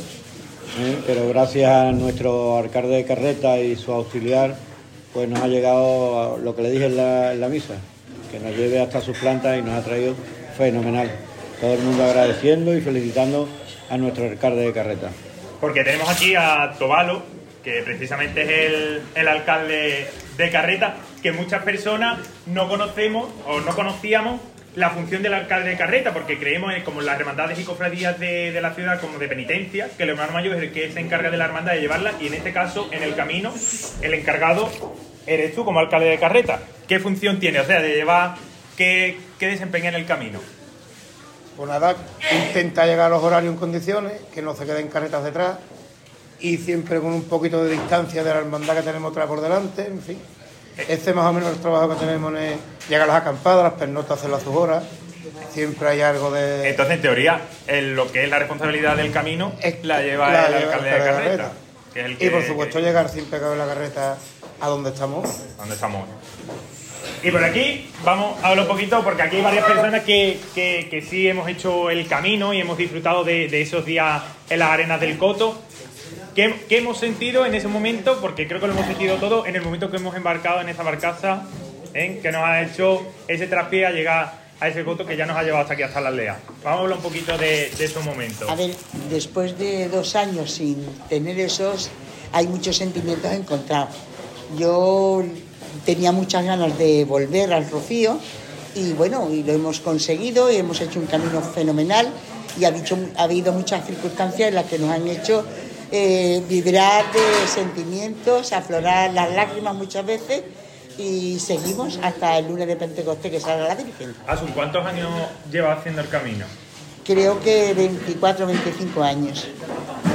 ¿eh? pero gracias a nuestro alcalde de carreta y su auxiliar, pues nos ha llegado lo que le dije en la, en la misa, que nos lleve hasta sus plantas y nos ha traído fenomenal. Todo el mundo agradeciendo y felicitando a nuestro alcalde de carreta. Porque tenemos aquí a Tobalo, que precisamente es el, el alcalde de Carreta, que muchas personas no conocemos o no conocíamos la función del alcalde de Carreta, porque creemos en, como las hermandades y cofradías de, de la ciudad como de penitencia, que el hermano mayor es el que se encarga de la hermandad de llevarla, y en este caso, en el camino, el encargado eres tú como alcalde de Carreta. ¿Qué función tiene? O sea, de llevar, ¿qué, qué desempeña en el camino? Pues nada, intenta llegar a los horarios en condiciones, que no se queden carretas detrás y siempre con un poquito de distancia de la hermandad que tenemos otra por delante, en fin. Este más o menos el trabajo que tenemos es llegar a las acampadas, las pernotas, hacerlo a sus horas. Siempre hay algo de... Entonces, en teoría, lo que es la responsabilidad del camino la lleva la el alcalde de Carreta. Que es el Y por supuesto llegar sin pecado en la carreta a donde estamos. ¿Dónde estamos? Y por aquí vamos a hablar un poquito, porque aquí hay varias personas que, que- que sí hemos hecho el camino y hemos disfrutado de, de esos días en las arenas del Coto. ¿Qué, qué hemos sentido en ese momento? Porque creo que lo hemos sentido todo en el momento que hemos embarcado en esa barcaza, ¿eh? que nos ha hecho ese traspié a llegar a ese coto que ya nos ha llevado hasta aquí, hasta la aldea. Vamos a hablar un poquito de, de esos momentos. A ver, después de dos años sin tener esos, hay muchos sentimientos encontrados. Yo tenía muchas ganas de volver al Rocío y bueno, y lo hemos conseguido y hemos hecho un camino fenomenal y ha, dicho- ha habido muchas circunstancias en las que nos han hecho eh, vibrar de sentimientos, aflorar las lágrimas muchas veces y seguimos hasta el lunes de Pentecostés que salga la Virgen. Asun, ¿cuántos años lleva haciendo el camino? Creo que 24 25 años.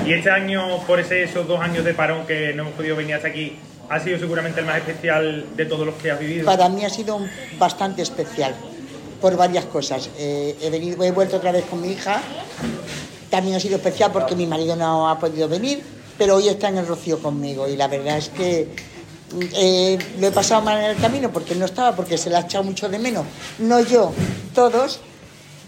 Y este año, por ese, esos dos años de parón que no hemos podido venir hasta aquí, ha sido seguramente el más especial de todos los que has vivido. Para mí ha sido bastante especial por varias cosas. Eh, he, venido, he vuelto otra vez con mi hija. También ha sido especial porque mi marido no ha podido venir, pero hoy está en el Rocío conmigo y la verdad es que mm, eh, lo he pasado mal en el camino porque no estaba, porque se le ha echado mucho de menos. No yo, todos.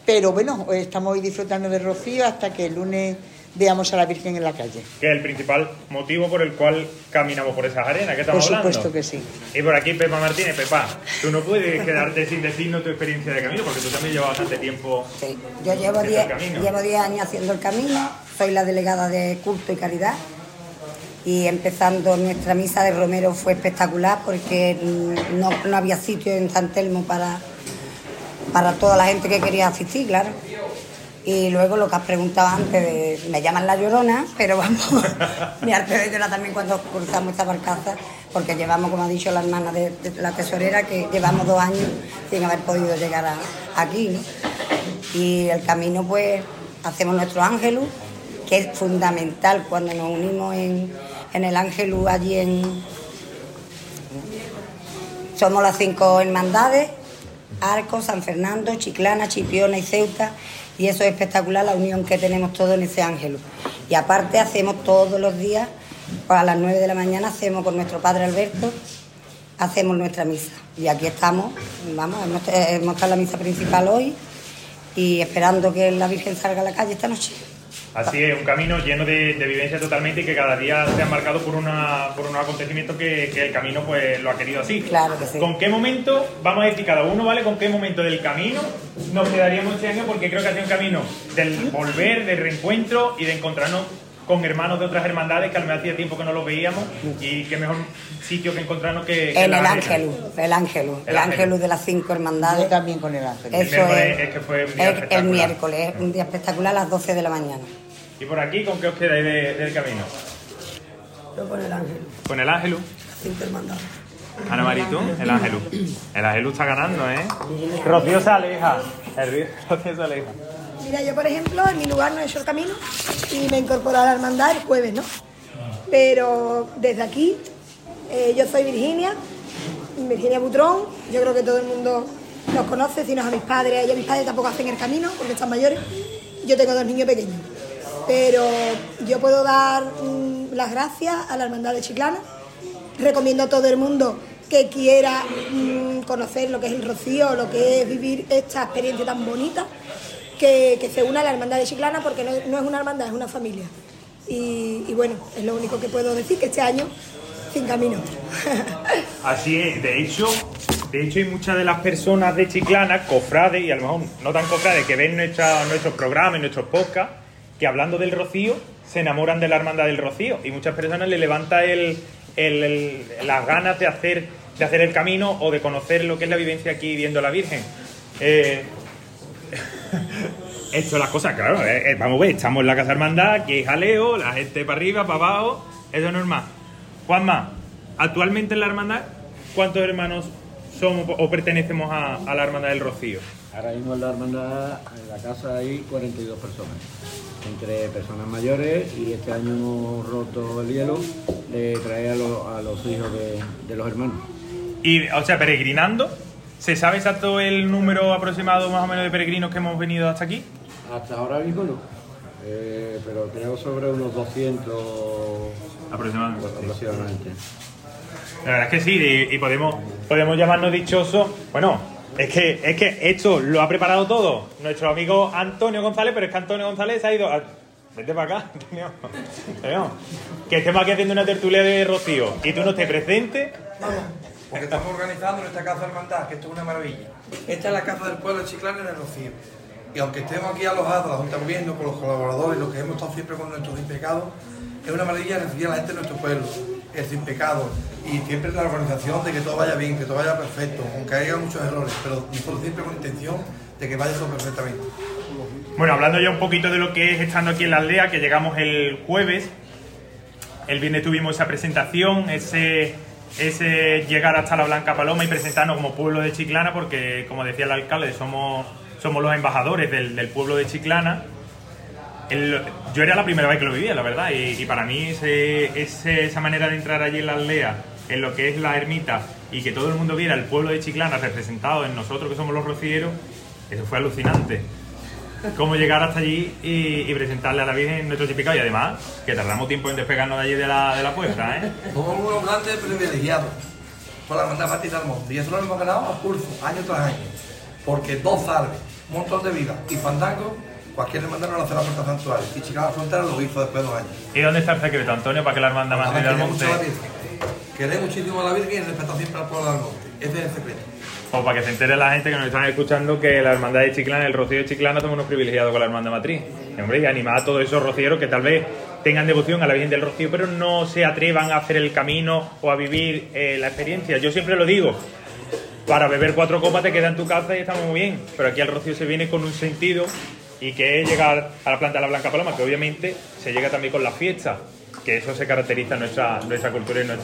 Pero bueno, estamos hoy disfrutando del Rocío hasta que el lunes veamos a la Virgen en la calle. Que es el principal motivo por el cual caminamos por esas arenas que estamos Por hablando. supuesto que sí. Y por aquí Pepa Martínez, Pepa, tú no puedes quedarte sin decirnos tu experiencia de camino, porque tú también llevas bastante tiempo. Yo llevo en el 10 camino. llevo 10 años haciendo el camino, soy la delegada de culto y caridad y empezando nuestra misa de Romero fue espectacular porque no, no había sitio en San Telmo para, para toda la gente que quería asistir, claro. Y luego lo que has preguntado antes, de, me llaman la llorona, pero vamos, me harté de llorar también cuando cruzamos esta barcaza, porque llevamos, como ha dicho la hermana de, de la tesorera, que llevamos dos años sin haber podido llegar a- aquí. ¿no? Y el camino, pues, hacemos nuestro ángelus, que es fundamental cuando nos unimos en, en el ángelus allí en... Somos las cinco hermandades, Arcos, San Fernando, Chiclana, Chipiona y Ceuta, y eso es espectacular la unión que tenemos todos en ese ángelus. Y aparte hacemos todos los días, pues a las 9 de la mañana hacemos con nuestro padre Alberto, hacemos nuestra misa. Y aquí estamos, vamos, hemos, hemos estado en la misa principal hoy y esperando que la Virgen salga a la calle esta noche. Así es, un camino lleno de, de vivencia totalmente y que cada día se ha marcado por, una, por unos acontecimientos que, que el camino pues lo ha querido así. Claro que sí. ¿Con qué momento, vamos a decir cada uno, ¿vale? ¿Con qué momento del camino nos quedaríamos este año? Porque creo que ha sido un camino del volver, del reencuentro y de encontrarnos con hermanos de otras hermandades que al menos hacía tiempo que no los veíamos y qué mejor sitio que encontrarnos que, que En el ángelus, el ángelus, El el ángelus. ángelus de las cinco hermandades. Yo también con el ángelus. El Eso es, es que fue un día es el miércoles, es un día espectacular a las 12 de la mañana. ¿Y por aquí con qué os quedáis de- del camino? Yo con el ángel, Con el Ángelus. cinco hermandades. Ana Marito, el Ángelus. El Ángelus está ganando, ¿eh? Rocío se aleja. El Rocío se aleja. Mira, yo por ejemplo, en mi lugar no he hecho el camino y me incorporé a la hermandad el jueves, ¿no? Pero desde aquí, eh, yo soy Virginia, Virginia Butrón, yo creo que todo el mundo los conoce, si no a mis padres, y a mis padres tampoco hacen el camino porque están mayores. Yo tengo dos niños pequeños. Pero yo puedo dar mm, las gracias a la hermandad de Chiclana. Recomiendo a todo el mundo que quiera mm, conocer lo que es el rocío, lo que es vivir esta experiencia tan bonita que, se una a la hermandad de Chiclana porque no, es una hermandad, es una familia. Y, bueno, es lo único que puedo decir, que este año sin camino. Así es, de hecho, de hecho hay muchas de las personas de Chiclana, cofrades, y a lo mejor no tan cofrades, que ven nuestra- nuestros programas nuestros podcasts, que hablando del Rocío, se enamoran de la hermandad del Rocío. Y muchas personas le levanta el, las ganas de hacer, de hacer el camino o de conocer lo que es la vivencia aquí viendo la Virgen. Eh, esto las cosas, claro, eh, vamos a ver, estamos en la casa hermandad, hay jaleo, la gente para arriba, para abajo, eso es normal. Juanma, actualmente en la hermandad, ¿cuántos hermanos somos o pertenecemos a, a la hermandad del Rocío? Ahora mismo en la hermandad, en la casa hay 42 personas, entre personas mayores y este año hemos roto el hielo de traer a, los- a los hijos de, de los hermanos. Y, o sea, peregrinando, ¿se sabe exacto el número aproximado más o menos de peregrinos que hemos venido hasta aquí? Hasta ahora mismo no, Eh, pero creo sobre unos 200 aproximadamente. aproximadamente. La verdad es que sí, y, y podemos, podemos llamarnos dichosos. Bueno, es que, es que esto lo ha preparado todo nuestro amigo Antonio González, pero es que Antonio González se ha ido. a- Vete para acá, Antonio. Antonio, Que estemos aquí haciendo una tertulia de Rocío y tú no estés presente. Porque estamos organizando nuestra casa hermandad, que esto es una maravilla. Esta es la casa del pueblo de Chiclana el Rocío. Y aunque estemos aquí alojados, la Junta de Gobierno, con los colaboradores, los que hemos estado siempre con nuestros sin pecados, es una maravilla recibir a la gente de nuestro pueblo, el sin pecado, y siempre la organización de que todo vaya bien, que todo vaya perfecto, aunque haya muchos errores, pero siempre con intención de que vaya todo perfectamente. Bueno, hablando ya un poquito de lo que es estando aquí en la aldea, que llegamos el jueves. El viernes tuvimos esa presentación, ese, ese llegar hasta la Blanca Paloma y presentarnos como pueblo de Chiclana, porque como decía el alcalde, somos, somos los embajadores del, pueblo de Chiclana. Yo era la primera vez que lo vivía, la verdad, y, para mí esa manera de entrar allí en la aldea, en lo que es la ermita, y que todo el mundo viera el pueblo de Chiclana representado en nosotros que somos los rocieros, eso fue alucinante cómo llegar hasta allí y, presentarle a la Virgen nuestro típico y además que tardamos tiempo en despegarnos de allí de la, de puerta, ¿eh? Somos unos grandes privilegiados por la hermandad Martín del Monte. Y eso lo hemos ganado a pulso, año tras año. Porque dos salves, un montón de vida y fandango, cualquier hermandad no lo hace la puerta santuario. Y Chicago la Frontera lo hizo después de dos años. ¿Y dónde está el secreto, Antonio, para que la hermandad más del Queremos monte? a. Queremos muchísimo a la Virgen y respetar siempre al pueblo del monte. Ese es el secreto. O para que se entere la gente que nos están escuchando que la hermandad de Chiclana, el Rocío de Chiclana, somos unos privilegiados con la hermandad matriz. Hombre, y animar a todos esos rocieros que tal vez tengan devoción a la Virgen del Rocío, pero no se atrevan a hacer el camino o a vivir eh, la experiencia. Yo siempre lo digo, para beber cuatro copas te queda en tu casa y estamos muy bien, pero aquí al Rocío se viene con un sentido y que es llegar a la planta de la Blanca Paloma, que obviamente se llega también con la fiesta, que eso se caracteriza en nuestra, nuestra cultura y en,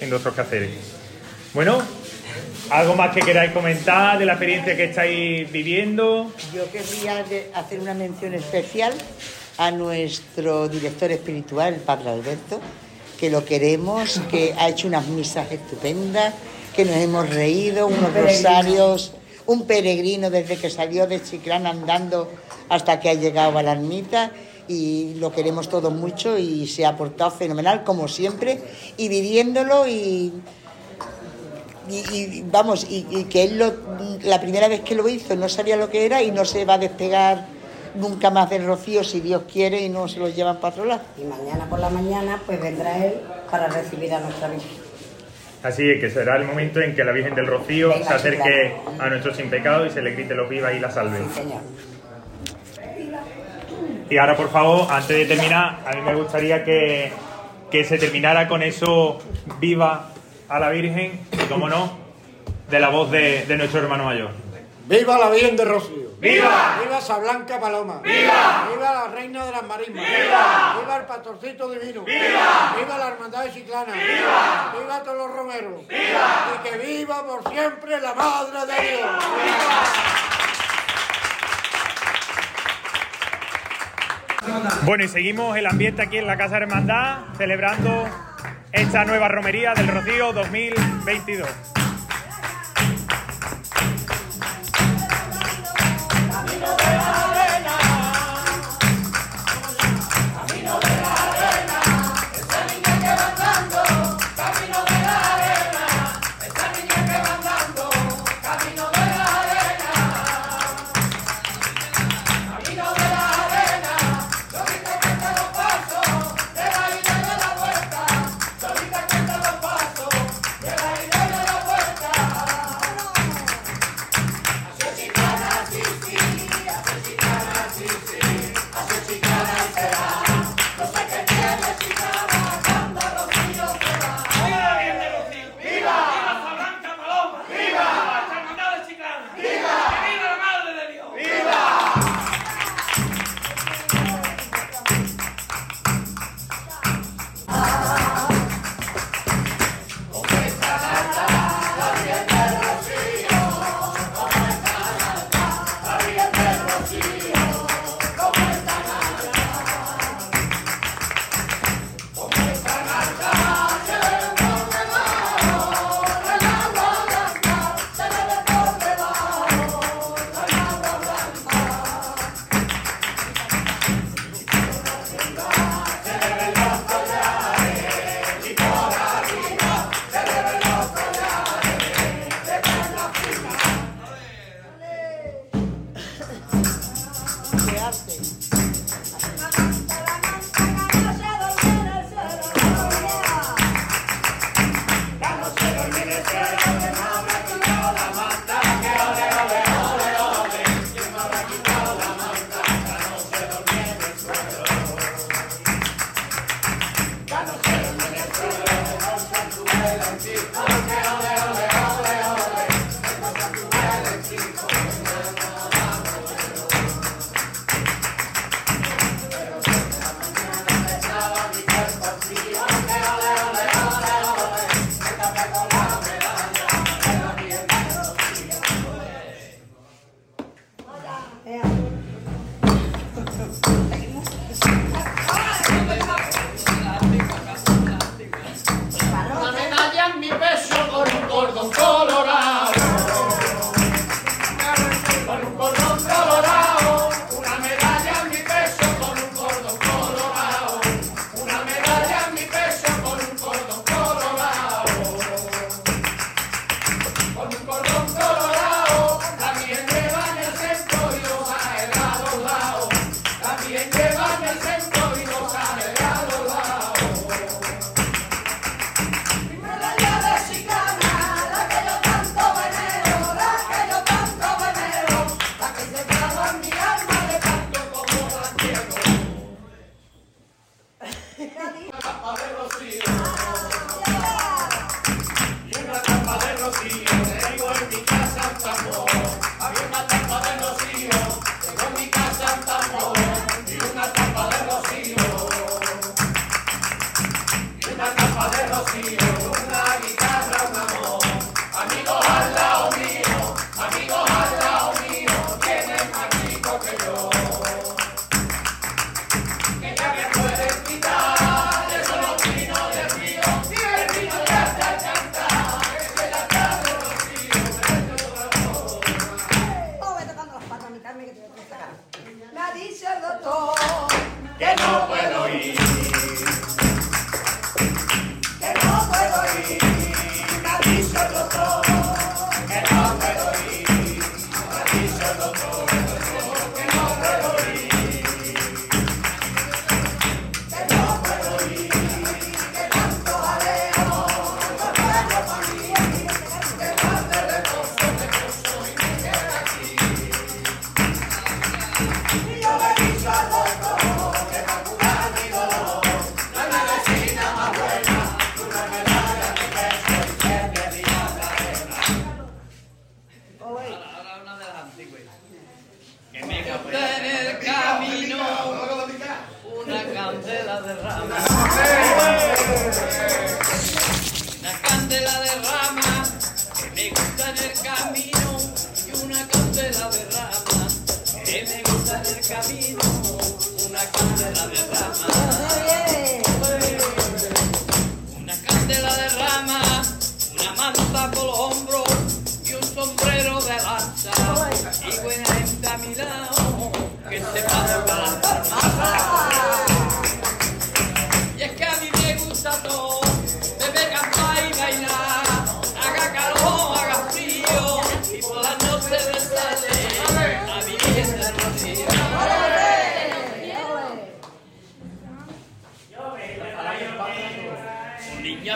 en nuestros quehaceres. Bueno, ¿algo más que queráis comentar de la experiencia que estáis viviendo? Yo querría hacer una mención especial a nuestro director espiritual, el Padre Alberto, que lo queremos, que ha hecho unas misas estupendas, que nos hemos reído, unos rosarios, un peregrino desde que salió de Chiclana andando hasta que ha llegado a la ermita y lo queremos todos mucho y se ha portado fenomenal como siempre y viviéndolo y y, y, vamos, y, y que él lo, la primera vez que lo hizo no sabía lo que era y no se va a despegar nunca más del rocío si Dios quiere y no se lo llevan para otro lado. Y mañana por la mañana pues vendrá él para recibir a nuestra Virgen. Así es, que será el momento en que la Virgen del Rocío Venga, se acerque claro. a nuestro sin pecado y se le grite los viva y la salve. Señor. Y ahora, por favor, antes de terminar, a mí me gustaría que, que se terminara con eso viva a la Virgen y, como no, de la voz de, de nuestro hermano mayor. ¡Viva la Virgen de Rocío! ¡Viva! ¡Viva esa Blanca Paloma! ¡Viva! ¡Viva la Reina de las Marismas! ¡Viva! ¡Viva el Pastorcito Divino! ¡Viva! ¡Viva la Hermandad de Chiclana! ¡Viva! ¡Viva todos los romeros! ¡Viva! ¡Y que viva por siempre la Madre de Dios! Bueno, y seguimos el ambiente aquí en la Casa Hermandad, celebrando esta nueva romería del Rocío 2022.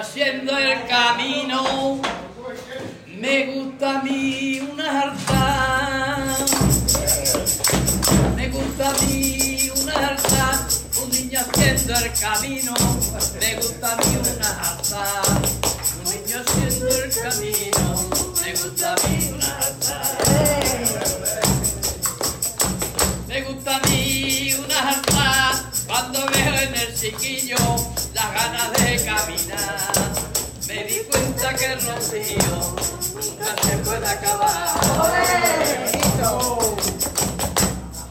Haciendo el camino, me gusta a mí una jarta. Me gusta a mí una jarta, un niño haciendo el camino, me gusta a mí una jarta. Un niño haciendo el camino, me gusta a mí una jarta. Me gusta a mí una jarta cuando veo en el chiquillo las ganas de caminar. El rocío nunca se puede acabar.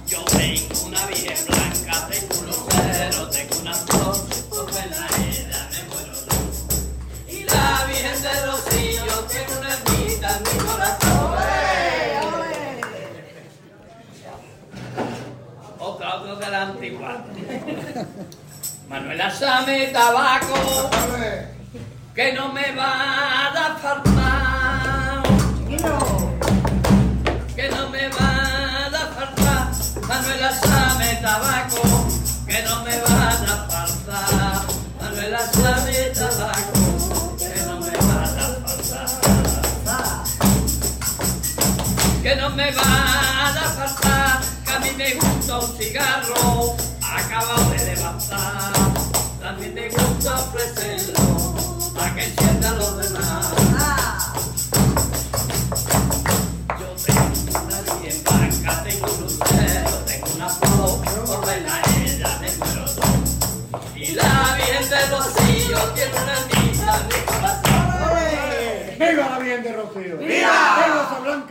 Yo tengo una virgen blanca, tengo un lucero, tengo una flor, porque en la era me muero. Y la virgen de rocío tiene una ermita en mi corazón. Otra, otra de la antigua. Manuela Same Tabaco, que no me va a faltar. Que no me va a faltar. Manuela Same Tabaco, que no me van a faltar. Manuela Same Tabaco, que no me van a faltar. Que no me van a faltar, que a mí me gusta un cigarro, acabado de levantar.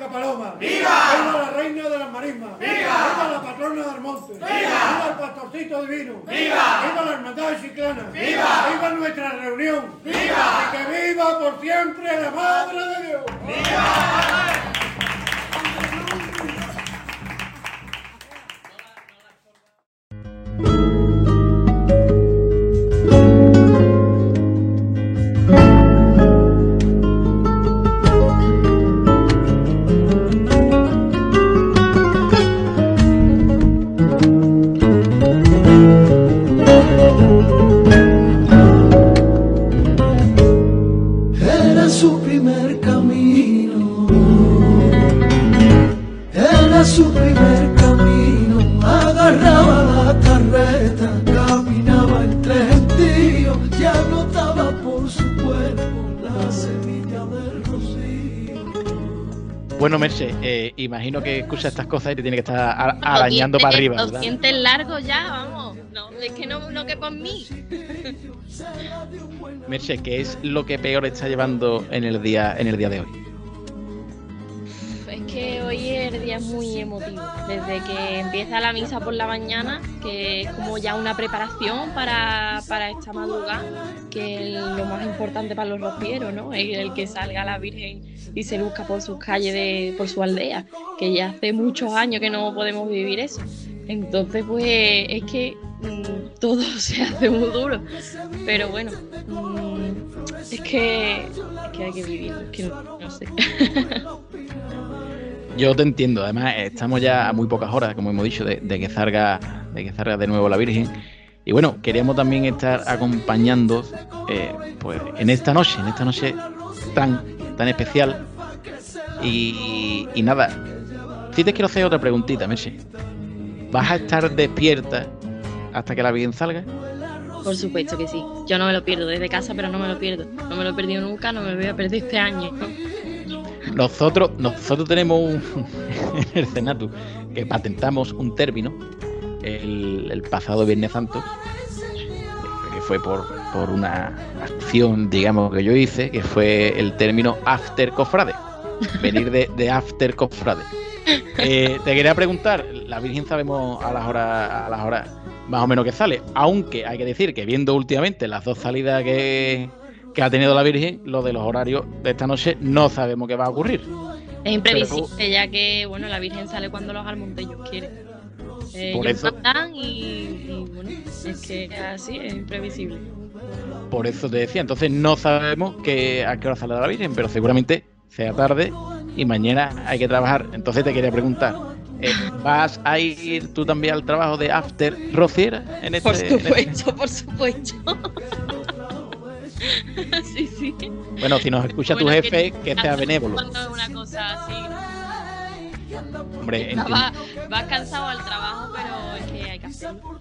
Blanca Paloma! ¡Viva! ¡Viva la Reina de las Marismas! ¡Viva! ¡Viva la Patrona del Monte! ¡Viva! ¡Viva el Pastorcito Divino! ¡Viva! ¡Viva la Hermandad de Chiclana! ¡Viva! ¡Viva nuestra reunión! ¡Viva! ¡Y que viva por siempre la Madre de Dios! Era imagino que escucha estas cosas y te tiene que estar arañando para arriba, Los dientes largos ya, vamos. No, es que no, no que por mí. Merche, ¿qué es lo que peor está llevando en el día, en el día de hoy? Desde que empieza la misa por la mañana, que es como ya una preparación para, para esta madrugada, que es lo más importante para los rocieros, ¿no? El, el que salga la Virgen y se luzca por sus calles, de, por su aldea, que ya hace muchos años que no podemos vivir eso. Entonces, pues es que mm, todo se hace muy duro. Pero bueno, mm, es, que, es hay que vivir, es que no, no sé. Yo te entiendo, además estamos ya a muy pocas horas, como hemos dicho, de, que salga de que salga de nuevo la Virgen. Y bueno, queríamos también estar acompañando eh, pues, en esta noche, en esta noche tan, tan especial. Y, nada, sí te quiero hacer otra preguntita, Merche. ¿Vas a estar despierta hasta que la Virgen salga? Por supuesto que sí. Yo no me lo pierdo desde casa, pero no me lo pierdo. No me lo he perdido nunca, no me lo voy a perder este año. Nosotros, nosotros tenemos un, en el Senatu que patentamos un término el, pasado Viernes Santo, que fue por, por una acción, digamos, que yo hice, que fue el término after cofrade. Venir de, de after cofrade. Eh, te quería preguntar, la Virgen sabemos a las horas, a las horas más o menos que sale, aunque hay que decir que viendo últimamente las dos salidas que, que ha tenido la Virgen, lo de los horarios de esta noche no sabemos qué va a ocurrir. Es imprevisible, ya que bueno, la Virgen sale cuando los almontellos quieren. Eh, Por ellos eso- y, y, bueno, es que así es imprevisible. Por eso te decía, entonces no sabemos que, a qué hora sale la Virgen, pero seguramente sea tarde y mañana hay que trabajar. Entonces te quería preguntar, eh, ¿vas a ir tú también al trabajo de After Rociera? En este, Por en este- supuesto, por supuesto. sí, sí. Bueno, si nos escucha tu jefe, que sea benévolo. Una cosa así, Hombre, ¿no? cansado al trabajo, pero es que hay que hacerlo.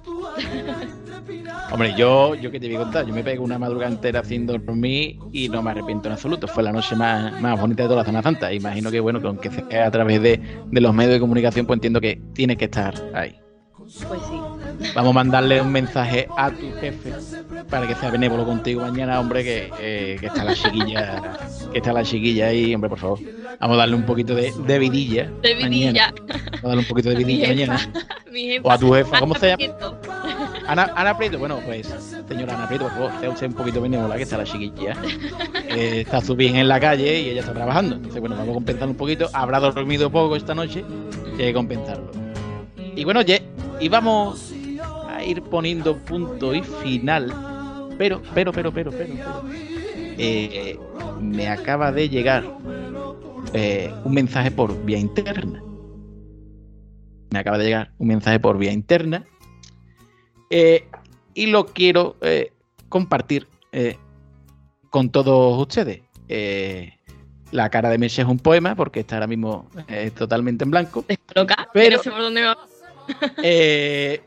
hombre, yo, yo que te voy a contar, yo me pego una madrugada entera sin dormir y no me arrepiento en absoluto. Fue la noche más, más bonita de toda la Semana Santa. Imagino que, bueno, que aunque sea a través de, de los medios de comunicación, pues entiendo que tiene que estar ahí. Pues sí. Vamos a mandarle un mensaje a tu jefe para que sea benévolo contigo mañana, hombre, que, eh, que está la chiquilla, que está la chiquilla ahí, hombre, por favor. Vamos a darle un poquito de, de vidilla. De mañana. vidilla. Vamos a darle un poquito de vidilla mañana. mi jefa. O a tu jefa, ¿cómo se llama? Ana, Ana Prieto, bueno, pues, señora Ana Prieto, por favor, sea usted un poquito benévola, que está la chiquilla. Eh, está su bien en la calle y ella está trabajando. Entonces, bueno, vamos a compensar un poquito. Habrá dormido poco esta noche y hay que compensarlo. Y bueno, ye- íbamos a ir poniendo punto y final. Pero, pero, pero, pero, pero, pero. eh, me acaba de llegar eh, un mensaje por vía interna. Me acaba de llegar un mensaje por vía interna. eh, y lo quiero eh, compartir eh, con todos ustedes. Eh, la cara de Merche es un poema, porque está ahora mismo eh, totalmente en blanco. Loca, Pero- no sé por dónde va. Eh,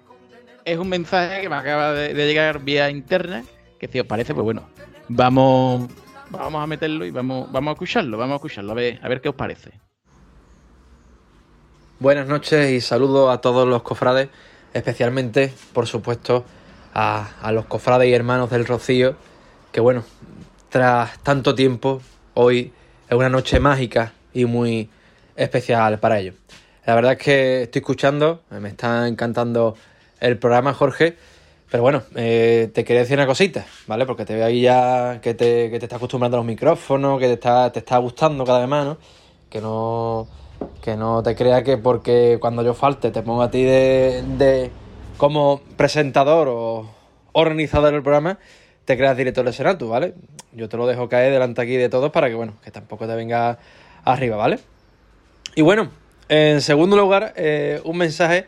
es un mensaje que me acaba de, llegar vía interna, que si os parece, pues bueno, vamos, vamos a meterlo y vamos, vamos a escucharlo, vamos a escucharlo, a ver, a ver qué os parece. Buenas noches y saludos a todos los cofrades, especialmente, por supuesto, a, a los cofrades y hermanos del Rocío, que bueno, tras tanto tiempo, hoy es una noche mágica y muy especial para ellos. La verdad es que estoy escuchando, me está encantando el programa, Jorge, pero bueno, eh, te quería decir una cosita, ¿vale? Porque te veo ahí ya que te, que te estás acostumbrando a los micrófonos, que te está, te está gustando cada vez más, ¿no? Que no, que no te creas que porque cuando yo falte te pongo a ti de, de como presentador o organizador del programa, te creas director del Senatu, ¿vale? Yo te lo dejo caer delante aquí de todos para que, bueno, que tampoco te venga arriba, ¿vale? Y bueno, en segundo lugar, eh, un mensaje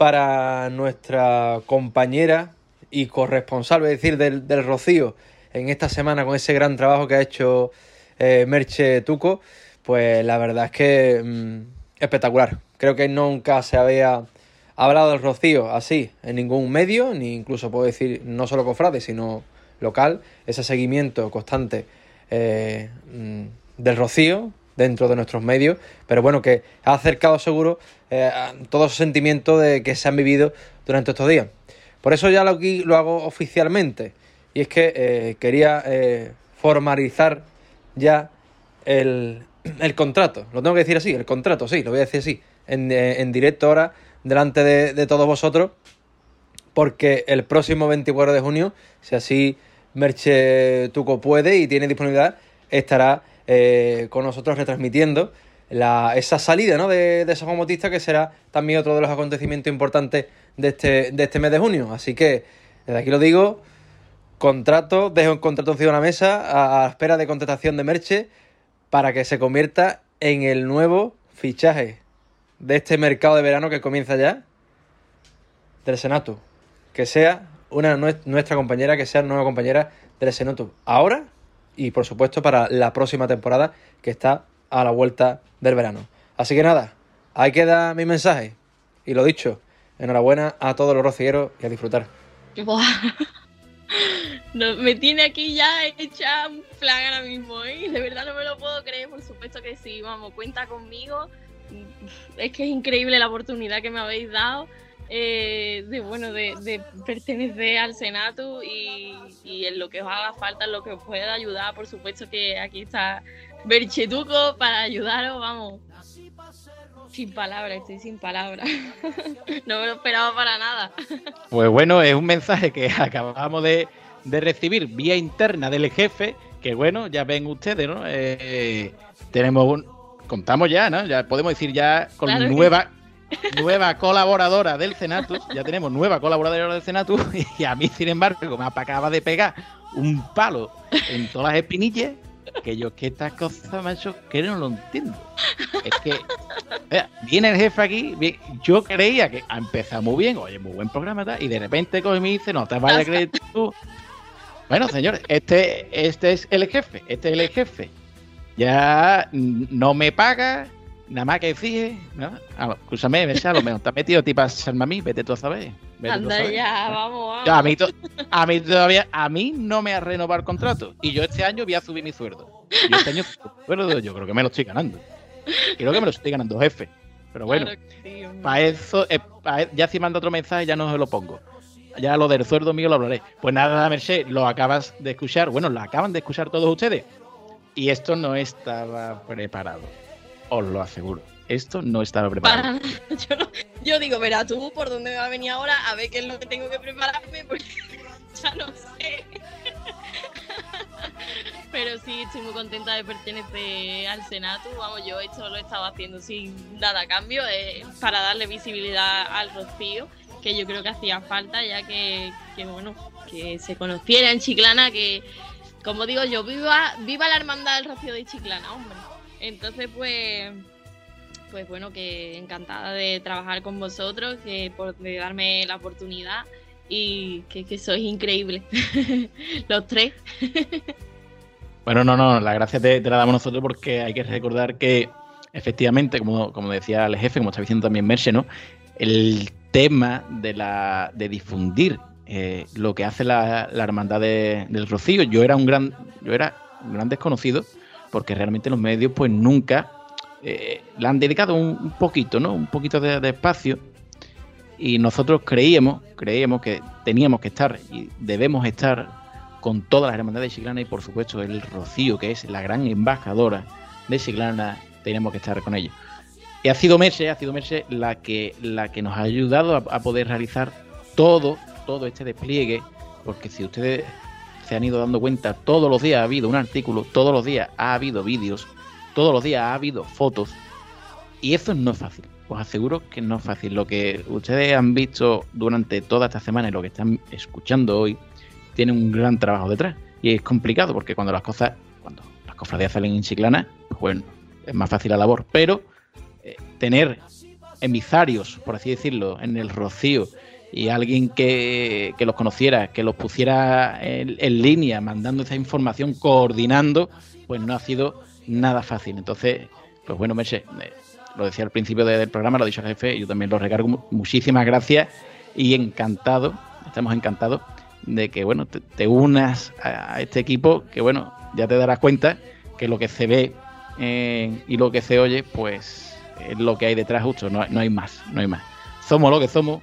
para nuestra compañera y corresponsal, es decir, del, del Rocío, en esta semana con ese gran trabajo que ha hecho eh, Merche Tuco, pues la verdad es que mm, espectacular. Creo que nunca se había hablado del Rocío así en ningún medio, ni incluso puedo decir no solo cofrade, sino local, ese seguimiento constante eh, mm, del Rocío dentro de nuestros medios, pero bueno, que ha acercado seguro eh, todos esos sentimientos de que se han vivido durante estos días. Por eso ya lo, hago oficialmente, y es que eh, quería eh, formalizar ya el contrato. Lo tengo que decir así, el contrato, sí, lo voy a decir así. En, eh, directo ahora, delante de, de todos vosotros. Porque el próximo 24 de junio, si así Merche Tuco puede y tiene disponibilidad, estará eh, con nosotros retransmitiendo la, esa salida ¿no? de, de San Bautista, que será también otro de los acontecimientos importantes de este, de este mes de junio. Así que desde aquí lo digo, contrato, dejo un contrato encima de la mesa a, a espera de contratación de Merche para que se convierta en el nuevo fichaje de este mercado de verano que comienza ya del Senato. Que sea una nue- nuestra compañera, que sea nueva compañera del Senato ahora y por supuesto para la próxima temporada que está a la vuelta del verano. Así que nada, ahí queda mi mensaje. Y lo dicho, enhorabuena a todos los rocieros y a disfrutar. No, me tiene aquí ya hecha un plan ahora mismo, ¿eh? De verdad no me lo puedo creer, por supuesto que sí, vamos, cuenta conmigo. Es que es increíble la oportunidad que me habéis dado eh, de, bueno, de, de pertenecer al Senatu y, y en lo que os haga falta, en lo que os pueda ayudar, por supuesto que aquí está Berchetuco para ayudaros, vamos. Sin palabras, estoy sin palabras. no me lo esperaba para nada. Pues bueno, es un mensaje que acabamos de, de recibir vía interna del jefe, que bueno, ya ven ustedes, ¿no? Eh, tenemos un... Contamos ya, ¿no? Ya podemos decir ya con Claro nueva nueva colaboradora del Senatus, ya tenemos nueva colaboradora del Senatus y a mí, sin embargo, me acaba de pegar un palo en todas las espinillas que yo que estas cosas, macho, que no lo entiendo. Es que Mira, viene el jefe aquí, yo creía que ha empezado muy bien, oye, muy buen programa, tal, y de repente coge y me dice, no te vayas a creer tú. Bueno, señores, este, este es el jefe, este es el jefe. Ya mm, no me paga, nada más que exige, ¿no? Ah, escúchame, a lo mejor te has metido tipo a mí, vete tú a saber. vete tú a Anda saber. ya, vamos, a, mí a mí todavía, a mí no me ha renovado el contrato. Y yo este año voy a subir mi sueldo. Yo este año sueldo, yo creo que me lo estoy ganando. Creo que me lo estoy ganando, jefe. Pero bueno, Claro sí, para eso, eh, pa' e- ya si manda otro mensaje ya no se lo pongo. Ya lo del sueldo mío lo hablaré. Pues nada, Merced, lo acabas de escuchar. Bueno, lo acaban de escuchar todos ustedes. Y esto no estaba preparado. Os lo aseguro. Esto no estaba preparado. Yo, digo, verá tú por dónde me va a venir ahora, a ver qué es lo que tengo que prepararme, porque ya no sé. Pero sí, estoy muy contenta de pertenecer al Senatu. Vamos, yo esto lo estaba haciendo sin nada a cambio, eh, para darle visibilidad al Rocío, que yo creo que hacía falta, ya que, que, bueno, que se conociera en Chiclana, que, como digo yo, viva, viva la hermandad del Rocío de Chiclana, hombre. Entonces, pues, pues bueno, que encantada de trabajar con vosotros, que por de darme la oportunidad y que, sois increíbles, los tres. Bueno, no, no, la gracia te, te la damos nosotros porque hay que recordar que efectivamente, como, como decía el jefe, como está diciendo también Merche, ¿no? El tema de la de difundir eh, lo que hace la, la hermandad de- del Rocío. Yo era un gran, yo era un gran desconocido, porque realmente los medios, pues nunca eh, le han dedicado un, poquito, ¿no? Un poquito de, espacio. Y nosotros creíamos, creíamos que teníamos que estar y debemos estar con todas las hermandades de Chiclana y por supuesto el Rocío, que es la gran embajadora de Chiclana, tenemos que estar con ellos. Y ha sido Merce, ha sido Merce la que, la que nos ha ayudado a poder realizar todo, todo este despliegue, porque si ustedes se han ido dando cuenta, todos los días ha habido un artículo, todos los días ha habido vídeos, todos los días ha habido fotos, y eso no es fácil. Os aseguro que no es fácil. Lo que ustedes han visto durante toda esta semana y lo que están escuchando hoy, tiene un gran trabajo detrás. Y es complicado porque cuando las cosas, cuando las cofradías salen en Chiclana, pues bueno, es más fácil la labor. Pero eh, tener emisarios, por así decirlo, en el Rocío y alguien que, que los conociera, que los pusiera en, línea, mandando esa información, coordinando, pues no ha sido nada fácil. Entonces, pues bueno, Merche, eh, lo decía al principio de- del programa, lo ha dicho el jefe, yo también lo recargo. Mu- Muchísimas gracias y encantado, estamos encantados de que bueno te, unas a, este equipo, que bueno, ya te darás cuenta que lo que se ve eh, y lo que se oye, pues es lo que hay detrás justo, no, no hay más, no hay más. Somos lo que somos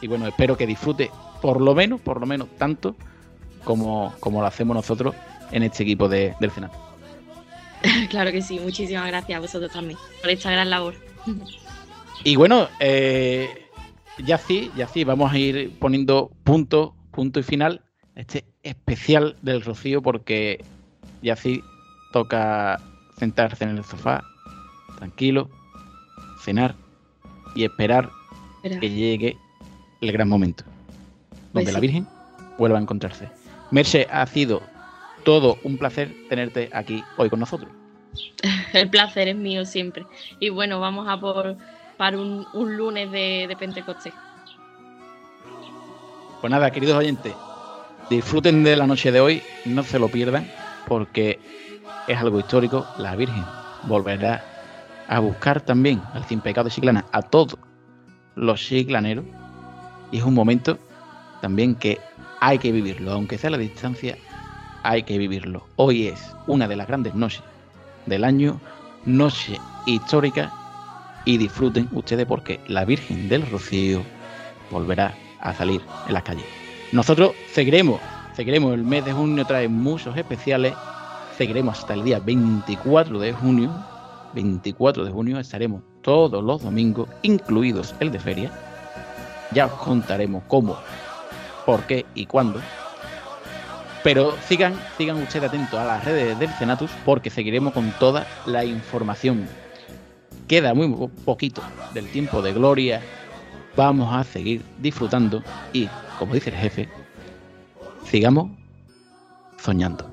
y bueno, espero que disfrute por lo menos, por lo menos tanto como, como lo hacemos nosotros en este equipo de- del Senado. claro que sí, muchísimas gracias a vosotros también por esta gran labor. Y bueno, eh, ya sí, ya sí, vamos a ir poniendo punto, punto y final a este especial del Rocío porque ya sí toca sentarse en el sofá, tranquilo, cenar y esperar Esperar. que llegue el gran momento donde Pues la sí. Virgen vuelva a encontrarse. Merche, ha sido todo un placer tenerte aquí hoy con nosotros. El placer es mío siempre. Y bueno, vamos a por para un, un lunes de, de Pentecostés. Pues nada, queridos oyentes, disfruten de la noche de hoy, no se lo pierdan, porque es algo histórico. La Virgen volverá a buscar también al sin pecado de Chiclana a todos los chiclaneros. Y es un momento también que hay que vivirlo, aunque sea a la distancia, hay que vivirlo. Hoy es una de las grandes noches del año, noche histórica, y disfruten ustedes porque la Virgen del Rocío volverá a salir en las calles. Nosotros seguiremos, seguiremos el mes de junio, trae muchos especiales, seguiremos hasta el día 24 de junio. 24 de junio estaremos todos los domingos, incluidos el de feria. Ya os contaremos cómo, por qué y cuándo. Pero sigan, sigan ustedes atentos a las redes del Cenatus porque seguiremos con toda la información. Queda muy po- poquito del tiempo de gloria. Vamos a seguir disfrutando y, como dice el jefe, sigamos soñando.